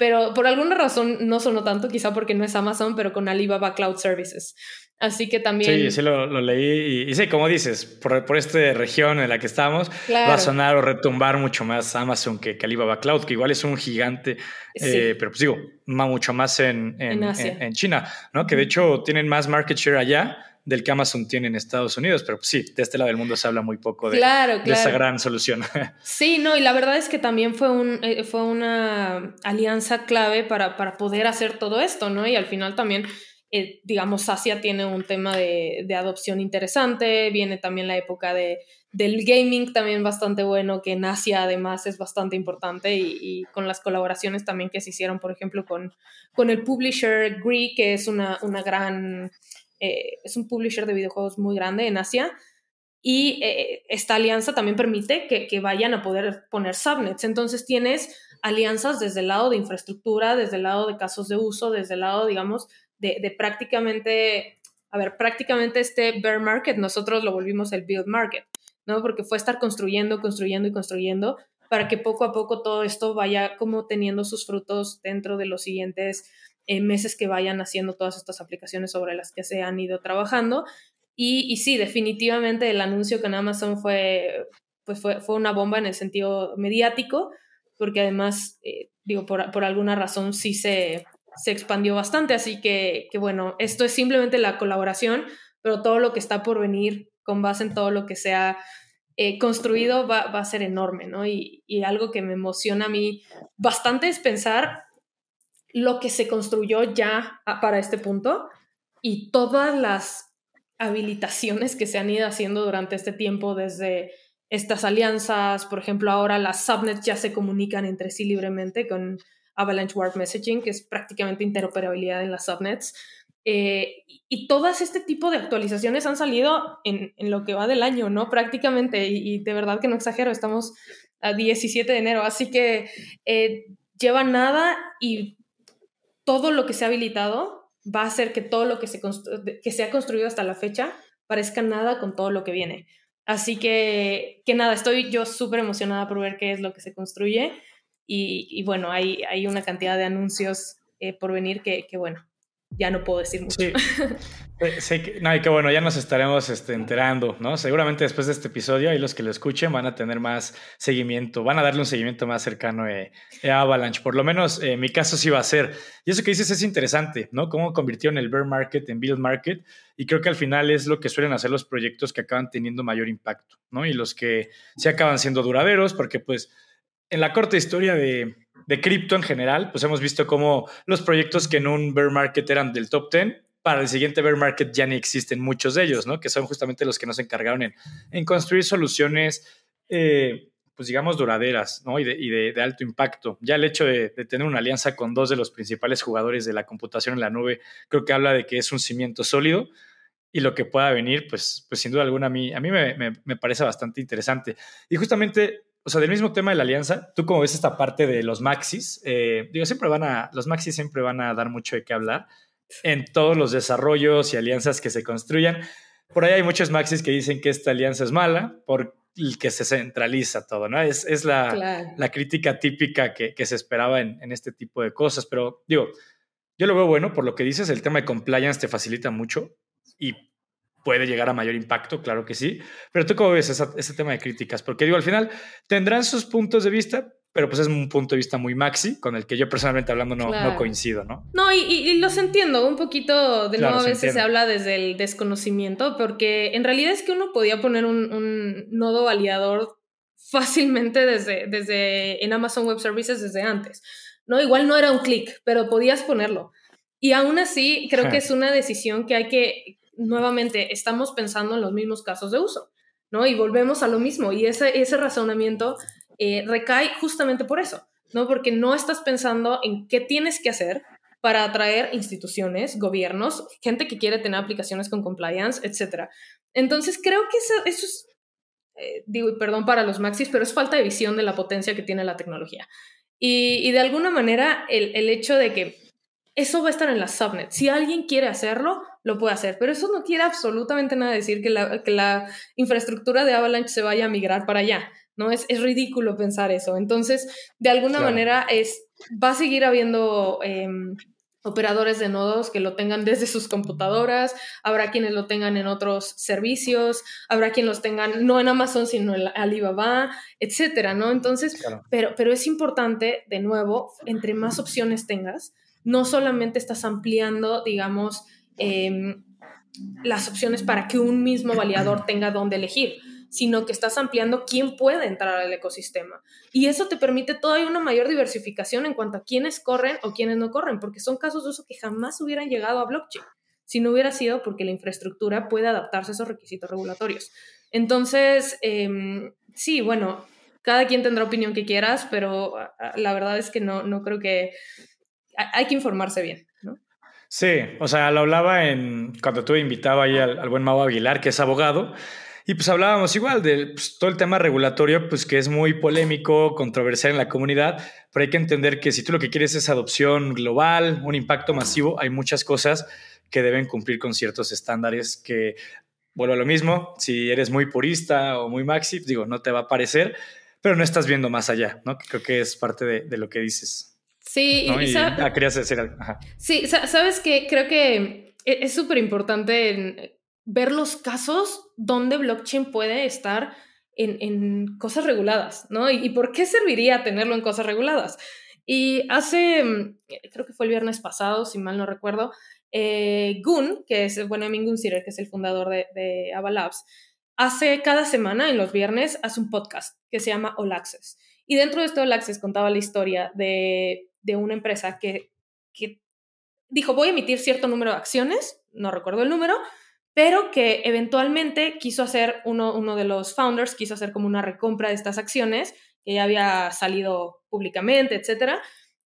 pero por alguna razón no sonó tanto, quizá porque no es Amazon, pero con Alibaba Cloud Services. Así que también... Sí, sí lo, leí y, sí, como dices, por, por esta región en la que estamos, va a sonar o retumbar mucho más Amazon que, Alibaba Cloud, que igual es un gigante, eh, pero pues digo, va mucho más en, en, China, ¿no? Que de hecho tienen más market share allá del que Amazon tiene en Estados Unidos, pero pues sí, de este lado del mundo se habla muy poco de, de esa gran solución. (laughs) Sí, no, y la verdad es que también fue, un, eh, fue una alianza clave para, para poder hacer todo esto, ¿no? Y al final también eh, digamos, Asia tiene un tema de, adopción interesante, viene también la época de, del gaming también bastante bueno, que en Asia además es bastante importante y, con las colaboraciones también que se hicieron, por ejemplo, con, con el publisher Greek, que es una, una gran, eh, es un publisher de videojuegos muy grande en Asia. Y eh, esta alianza también permite que, que vayan a poder poner subnets. Entonces tienes alianzas desde el lado de infraestructura, desde el lado de casos de uso, desde el lado, digamos, de, prácticamente, a ver, prácticamente este bear market nosotros lo volvimos el build market, ¿no? Porque fue estar construyendo, construyendo y construyendo para que poco a poco todo esto vaya como teniendo sus frutos dentro de los siguientes eh, meses que vayan haciendo todas estas aplicaciones sobre las que se han ido trabajando. Y, y sí, definitivamente el anuncio con Amazon fue, pues fue, fue una bomba en el sentido mediático, porque además, eh, digo, por, por, alguna razón sí se, se expandió bastante. Así que, que, bueno, esto es simplemente la colaboración, pero todo lo que está por venir con base en todo lo que se ha eh, construido va, va, a ser enorme, ¿no? Y, y algo que me emociona a mí bastante es pensar lo que se construyó ya para este punto y todas las habilitaciones que se han ido haciendo durante este tiempo desde estas alianzas, por ejemplo, ahora las subnets ya se comunican entre sí libremente con Avalanche Warp Messaging, que es prácticamente interoperabilidad en las subnets. Eh, y todas este tipo de actualizaciones han salido en, lo que va del año, ¿no? Prácticamente, y, y, de verdad que no exagero, estamos a 17 de enero, así que eh, lleva nada y todo lo que se ha habilitado va a hacer que todo lo que se, que se ha construido hasta la fecha parezca nada con todo lo que viene. Así que, que nada, estoy yo súper emocionada por ver qué es lo que se construye y, y bueno, hay, hay, una cantidad de anuncios eh, por venir que, que, bueno, ya no puedo decir mucho. Sí, (laughs) sí que, no, y que bueno, ya nos estaremos este, enterando, ¿no? Seguramente después de este episodio, ahí los que lo escuchen van a tener más seguimiento, van a darle un seguimiento más cercano eh, a Avalanche. Por lo menos en mi caso sí va a ser. Y eso que dices es interesante, ¿no? Cómo convirtieron el bear market en build market. Y creo que al final es lo que suelen hacer los proyectos que acaban teniendo mayor impacto, ¿no? Y los que sí acaban siendo duraderos, porque pues en la corta historia de, de cripto en general, pues hemos visto cómo los proyectos que en un bear market eran del top 10, para el siguiente bear market ya ni existen muchos de ellos, ¿no? Que son justamente los que nos encargaron en, construir soluciones, eh, pues digamos, duraderas, ¿no? Y, de, alto impacto. Ya el hecho de, tener una alianza con dos de los principales jugadores de la computación en la nube, creo que habla de que es un cimiento sólido y lo que pueda venir, pues, pues sin duda alguna a mí, me, me parece bastante interesante. Y justamente o sea, del mismo tema de la alianza, tú como ves esta parte de los maxis, eh, digo, siempre van a, los maxis siempre van a dar mucho de qué hablar en todos los desarrollos y alianzas que se construyan. Por ahí hay muchos maxis que dicen que esta alianza es mala por el que se centraliza todo, ¿no? Es, es la, claro. la, crítica típica que, que se esperaba en, en, este tipo de cosas, pero digo, yo lo veo bueno por lo que dices, el tema de compliance te facilita mucho y puede llegar a mayor impacto, claro que sí. Pero tú cómo ves esa, ese tema de críticas? Porque digo, al final tendrán sus puntos de vista, pero pues es un punto de vista muy maxi con el que yo personalmente hablando no, claro. no coincido, ¿no? No, y, y, los entiendo, un poquito, de claro, nuevo a veces se, se, habla desde el desconocimiento, porque en realidad es que uno podía poner un, un nodo validador fácilmente desde, desde en Amazon Web Services desde antes, ¿no? Igual no era un clic, pero podías ponerlo. Y aún así, creo que (laughs) es una decisión que hay que, nuevamente estamos pensando en los mismos casos de uso, ¿no? Y volvemos a lo mismo y ese, ese razonamiento eh, recae justamente por eso, ¿no? Porque no estás pensando en qué tienes que hacer para atraer instituciones, gobiernos, gente que quiere tener aplicaciones con compliance, etc. Entonces creo que eso, eso es, eh, digo, perdón para los maxis, pero es falta de visión de la potencia que tiene la tecnología. Y, y de alguna manera el, el hecho de que eso va a estar en la subnet. Si alguien quiere hacerlo, lo puede hacer, pero eso no quiere absolutamente nada decir que la, que la infraestructura de Avalanche se vaya a migrar para allá. ¿no? Es, es ridículo pensar eso. Entonces, de alguna claro. manera, es, va a seguir habiendo eh, operadores de nodos que lo tengan desde sus computadoras, habrá quienes lo tengan en otros servicios, habrá quienes los tengan no en Amazon, sino en Alibaba, etcétera, ¿no? Entonces, claro. pero, pero es importante, de nuevo, entre más opciones tengas, no solamente estás ampliando, digamos, eh, las opciones para que un mismo validador (clears throat) tenga dónde elegir, sino que estás ampliando quién puede entrar al ecosistema. Y eso te permite todavía una mayor diversificación en cuanto a quiénes corren o quiénes no corren, porque son casos de uso que jamás hubieran llegado a blockchain si no hubiera sido porque la infraestructura puede adaptarse a esos requisitos regulatorios. Entonces, eh, sí, bueno, cada quien tendrá opinión que quieras, pero ah, la verdad es que no, no creo que hay que informarse bien. Sí, o sea, lo hablaba en cuando tuve invitado ahí al, al buen Mau Aguilar, que es abogado, y pues hablábamos igual de pues, todo el tema regulatorio, pues que es muy polémico, controversial en la comunidad, pero hay que entender que si tú lo que quieres es adopción global, un impacto masivo, hay muchas cosas que deben cumplir con ciertos estándares que, vuelvo a lo mismo, si eres muy purista o muy maxi, digo, no te va a parecer, pero no estás viendo más allá, ¿no? Creo que es parte de, de lo que dices. Sí, y, ah, querías decir algo. Sí, sabes que creo que e, es súper importante ver los casos donde blockchain puede estar en, cosas reguladas, ¿no? ¿Y, por qué serviría tenerlo en cosas reguladas? Y hace, mm, creo que fue el viernes pasado, si mal no recuerdo, eh, Gun, que es, bueno, Gun Sirer, que es el fundador de, de Labs, hace cada semana, en los viernes, hace un podcast que se llama All Access. Y dentro de este All Access contaba la historia de, una empresa que, que dijo, voy a emitir cierto número de acciones, no recuerdo el número, pero que eventualmente quiso hacer, uno, uno de los founders quiso hacer como una recompra de estas acciones, que ya había salido públicamente, etcétera,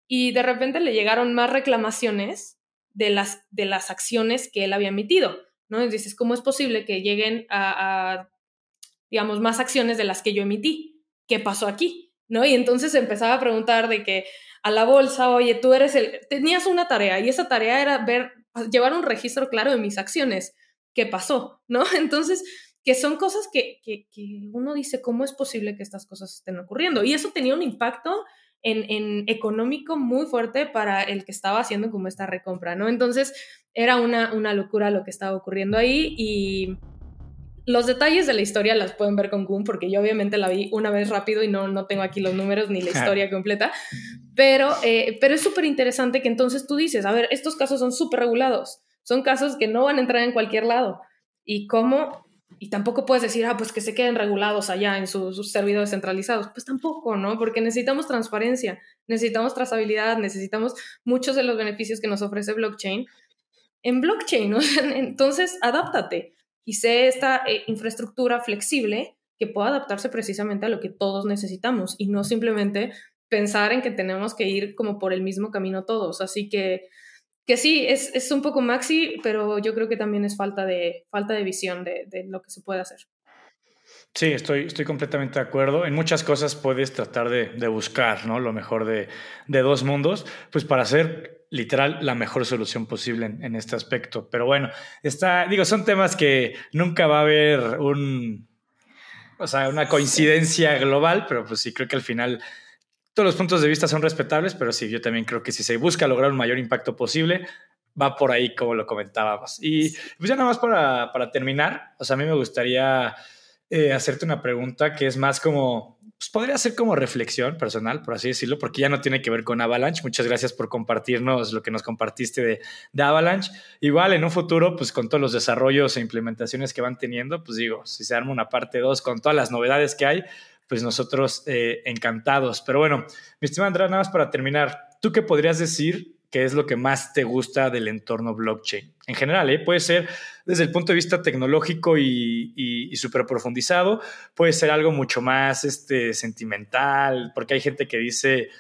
y de repente le llegaron más reclamaciones de las, de las acciones que él había emitido, ¿no? Dices, ¿cómo es posible que lleguen a, digamos, más acciones de las que yo emití? ¿Qué pasó aquí? ¿No? Y entonces empezaba a preguntar de que a la bolsa, oye, tú eres el, tenías una tarea y esa tarea era ver, llevar un registro claro de mis acciones qué pasó, ¿no? (laughs) Entonces, que son cosas que, uno dice, ¿cómo es posible que estas cosas estén ocurriendo? Y eso tenía un impacto en, económico muy fuerte para el que estaba haciendo como esta recompra, ¿no? Entonces, era una, una locura lo que estaba ocurriendo ahí y los detalles de la historia las pueden ver con Goon, porque yo obviamente la vi una vez rápido y no, no tengo aquí los números ni la historia completa, pero, eh, pero es súper interesante que entonces tú dices, a ver, estos casos son súper regulados, son casos que no van a entrar en cualquier lado. ¿Y cómo? Y tampoco puedes decir, ah, pues que se queden regulados allá en sus, servidores centralizados. Pues tampoco, ¿no? Porque necesitamos transparencia, necesitamos trazabilidad, necesitamos muchos de los beneficios que nos ofrece blockchain en blockchain, (laughs) ¿no? Entonces, adáptate y sé esta eh, infraestructura flexible que pueda adaptarse precisamente a lo que todos necesitamos y no simplemente pensar en que tenemos que ir como por el mismo camino todos. Así que que sí, es, es, un poco maxi, pero yo creo que también es falta de, falta de visión de, lo que se puede hacer. Sí, estoy, estoy completamente de acuerdo. En muchas cosas puedes tratar de, de buscar ¿no? lo mejor de, de, dos mundos, pues para hacer literal la mejor solución posible en, en, este aspecto. Pero bueno, está, digo, son temas que nunca va a haber un, o sea, una coincidencia global, pero pues sí creo que al final todos los puntos de vista son respetables, pero sí, yo también creo que si se busca lograr un mayor impacto posible, va por ahí como lo comentábamos. Y pues ya nada más para, para terminar, o sea, a mí me gustaría eh, hacerte una pregunta que es más como, pues podría ser como reflexión personal, por así decirlo, porque ya no tiene que ver con Avalanche. Muchas gracias por compartirnos lo que nos compartiste de, de Avalanche. Igual en un futuro, pues con todos los desarrollos e implementaciones que van teniendo, pues digo, si se arma una parte 2 con todas las novedades que hay, pues nosotros eh, encantados. Pero bueno, mi estimado Andrea, nada más para terminar, ¿tú qué podrías decir que es lo que más te gusta del entorno blockchain? En general, ¿eh? puede ser desde el punto de vista tecnológico y, y, súper profundizado, puede ser algo mucho más este, sentimental, porque hay gente que dice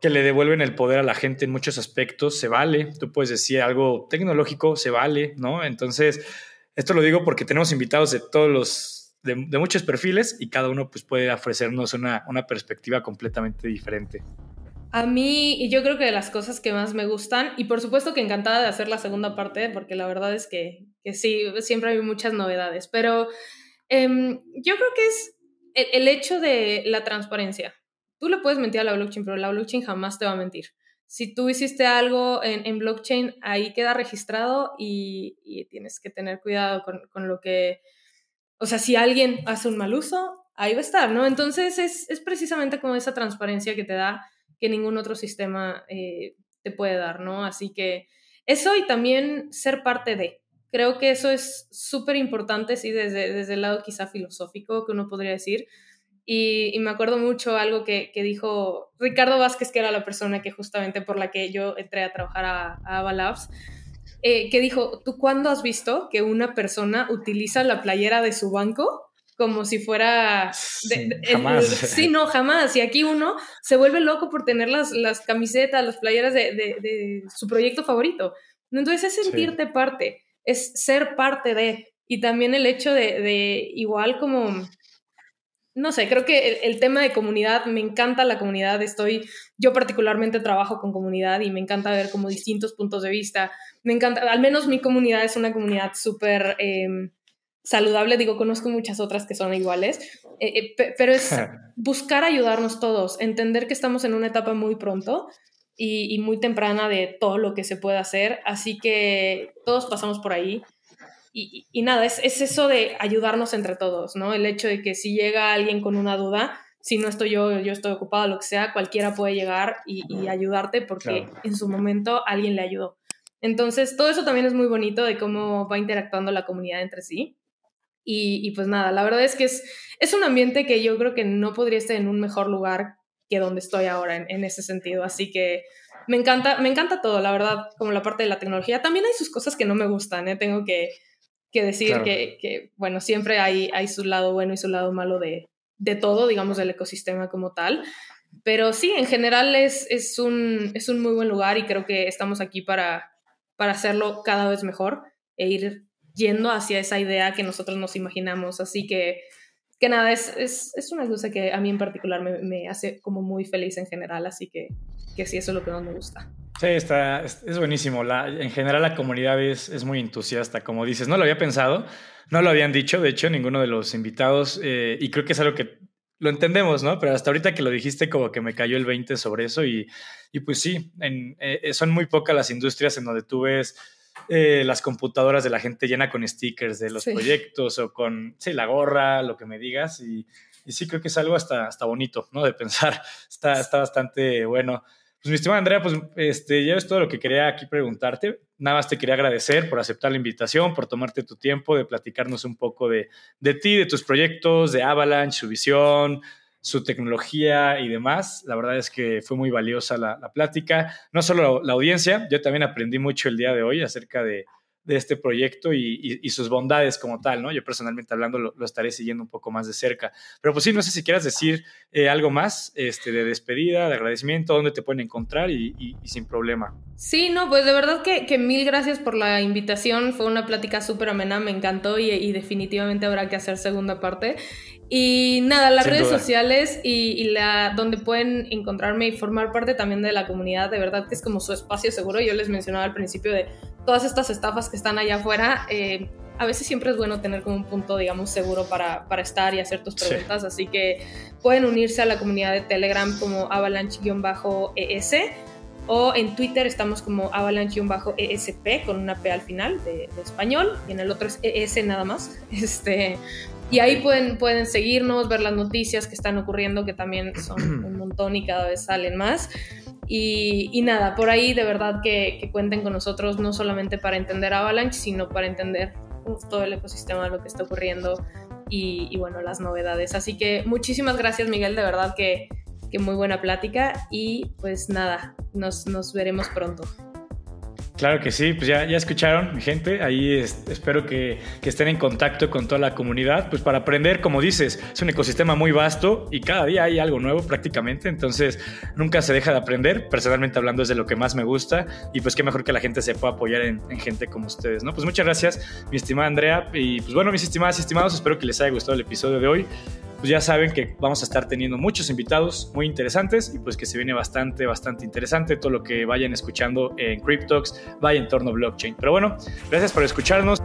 que le devuelven el poder a la gente en muchos aspectos, se vale, tú puedes decir algo tecnológico, se vale, ¿no? Entonces, esto lo digo porque tenemos invitados de todos los de, muchos perfiles y cada uno pues, puede ofrecernos una, una perspectiva completamente diferente. A mí, yo creo que de las cosas que más me gustan, y por supuesto que encantada de hacer la segunda parte, porque la verdad es que, que sí, siempre hay muchas novedades, pero em, yo creo que es el, hecho de la transparencia. Tú le puedes mentir a la blockchain, pero la blockchain jamás te va a mentir. Si tú hiciste algo en, en blockchain, ahí queda registrado y, y, tienes que tener cuidado con, con lo que o sea, si alguien hace un mal uso, ahí va a estar, ¿no? Entonces es, es precisamente como esa transparencia que te da que ningún otro sistema eh, te puede dar, ¿no? Así que eso y también ser parte de. Creo que eso es súper importante, sí, desde, desde el lado quizá filosófico que uno podría decir. Y, me acuerdo mucho algo que, que, dijo Ricardo Vázquez, que era la persona que justamente por la que yo entré a trabajar a, a eh, que dijo, ¿tú cuándo has visto que una persona utiliza la playera de su banco como si fuera... sí, jamás. (laughs) sí, no, jamás. Y aquí uno se vuelve loco por tener las, las camisetas, las playeras de, de, su proyecto favorito. Entonces es sentirte parte, es ser parte de... Y también el hecho de, de igual como no sé, creo que el, tema de comunidad, me encanta la comunidad, estoy, yo particularmente trabajo con comunidad y me encanta ver como distintos puntos de vista, me encanta, al menos mi comunidad es una comunidad súper em, saludable, digo, conozco muchas otras que son iguales, eh, eh, pero es (laughs) buscar ayudarnos todos, entender que estamos en una etapa muy pronto y, muy temprana de todo lo que se puede hacer, así que todos pasamos por ahí. Y, nada, es, es, eso de ayudarnos entre todos, ¿no? El hecho de que si llega alguien con una duda, si no estoy yo, yo estoy ocupado, lo que sea, cualquiera puede llegar y, ayudarte porque en su momento alguien le ayudó. Entonces, todo eso también es muy bonito de cómo va interactuando la comunidad entre sí. Y, pues nada, la verdad es que es, es un ambiente que yo creo que no podría estar en un mejor lugar que donde estoy ahora en, ese sentido. Así que me encanta, me encanta todo, la verdad, como la parte de la tecnología. También hay sus cosas que no me gustan, ¿eh? tengo que, decir que, bueno, siempre hay, hay su lado bueno y su lado malo de, de todo, digamos, del ecosistema como tal. Pero sí, en general es, es, un, es un muy buen lugar y creo que estamos aquí para, para hacerlo cada vez mejor e ir yendo hacia esa idea que nosotros nos imaginamos. Así que, que nada, es, es, es una cosa que a mí en particular me, me, hace como muy feliz en general, así que, que sí, eso es lo que más me gusta. Sí, está, es, buenísimo. La, en general la comunidad es, es, muy entusiasta, como dices. No lo había pensado, no lo habían dicho, de hecho, ninguno de los invitados, eh, y creo que es algo que lo entendemos, ¿no? Pero hasta ahorita que lo dijiste, como que me cayó el 20 sobre eso, y, y pues sí, en, eh, son muy pocas las industrias en donde tú ves eh, las computadoras de la gente llena con stickers de los proyectos o con, sí, la gorra, lo que me digas. Y, y, sí, creo que es algo hasta, hasta bonito, ¿no? De pensar. (laughs) Está, está bastante bueno. Pues mi estimada Andrea, pues este, ya es todo lo que quería aquí preguntarte. Nada más te quería agradecer por aceptar la invitación, por tomarte tu tiempo de platicarnos un poco de, de ti, de tus proyectos, de Avalanche, su visión, su tecnología y demás. La verdad es que fue muy valiosa la, plática. No solo la, audiencia, yo también aprendí mucho el día de hoy acerca de, este proyecto y, sus bondades como tal, ¿no? Yo personalmente hablando lo, estaré siguiendo un poco más de cerca. Pero pues sí, no sé si quieras decir eh, algo más este, de despedida, de agradecimiento, dónde te pueden encontrar y, sin problema. Sí, no, pues de verdad que, que, mil gracias por la invitación. Fue una plática súper amena, me encantó y definitivamente habrá que hacer segunda parte. Y nada, las redes sociales y, la donde pueden encontrarme y formar parte también de la comunidad, de verdad que es como su espacio seguro. Yo les mencionaba al principio de todas estas estafas que están allá afuera. Eh, a veces siempre es bueno tener como un punto, digamos, seguro para, para estar y hacer tus preguntas. Así que pueden unirse a la comunidad de Telegram como avalanche-es o en Twitter estamos como avalanche-esp con una P al final de, de, español y en el otro es ES nada más. (laughs) Este, y ahí pueden, pueden seguirnos, ver las noticias que están ocurriendo, que también son (clears throat) un montón y cada vez salen más. Y, nada, por ahí de verdad que, cuenten con nosotros, no solamente para entender Avalanche, sino para entender todo el ecosistema, lo que está ocurriendo y, bueno, las novedades. Así que muchísimas gracias Miguel, de verdad que, que muy buena plática y pues nada, nos, nos veremos pronto. Claro que sí, pues ya, ya escucharon, mi gente. Ahí espero que, estén en contacto con toda la comunidad, pues para aprender, como dices, es un ecosistema muy vasto y cada día hay algo nuevo prácticamente, entonces nunca se deja de aprender. Personalmente hablando es de lo que más me gusta y pues qué mejor que la gente se pueda apoyar en, en gente como ustedes, ¿no? Pues muchas gracias, mi estimada Andrea. Y pues bueno, mis estimadas y estimados, espero que les haya gustado el episodio de hoy pues ya saben que vamos a estar teniendo muchos invitados muy interesantes y pues que se viene bastante, bastante interesante todo lo que vayan escuchando en CrypTox vaya en torno blockchain. Pero bueno, gracias por escucharnos.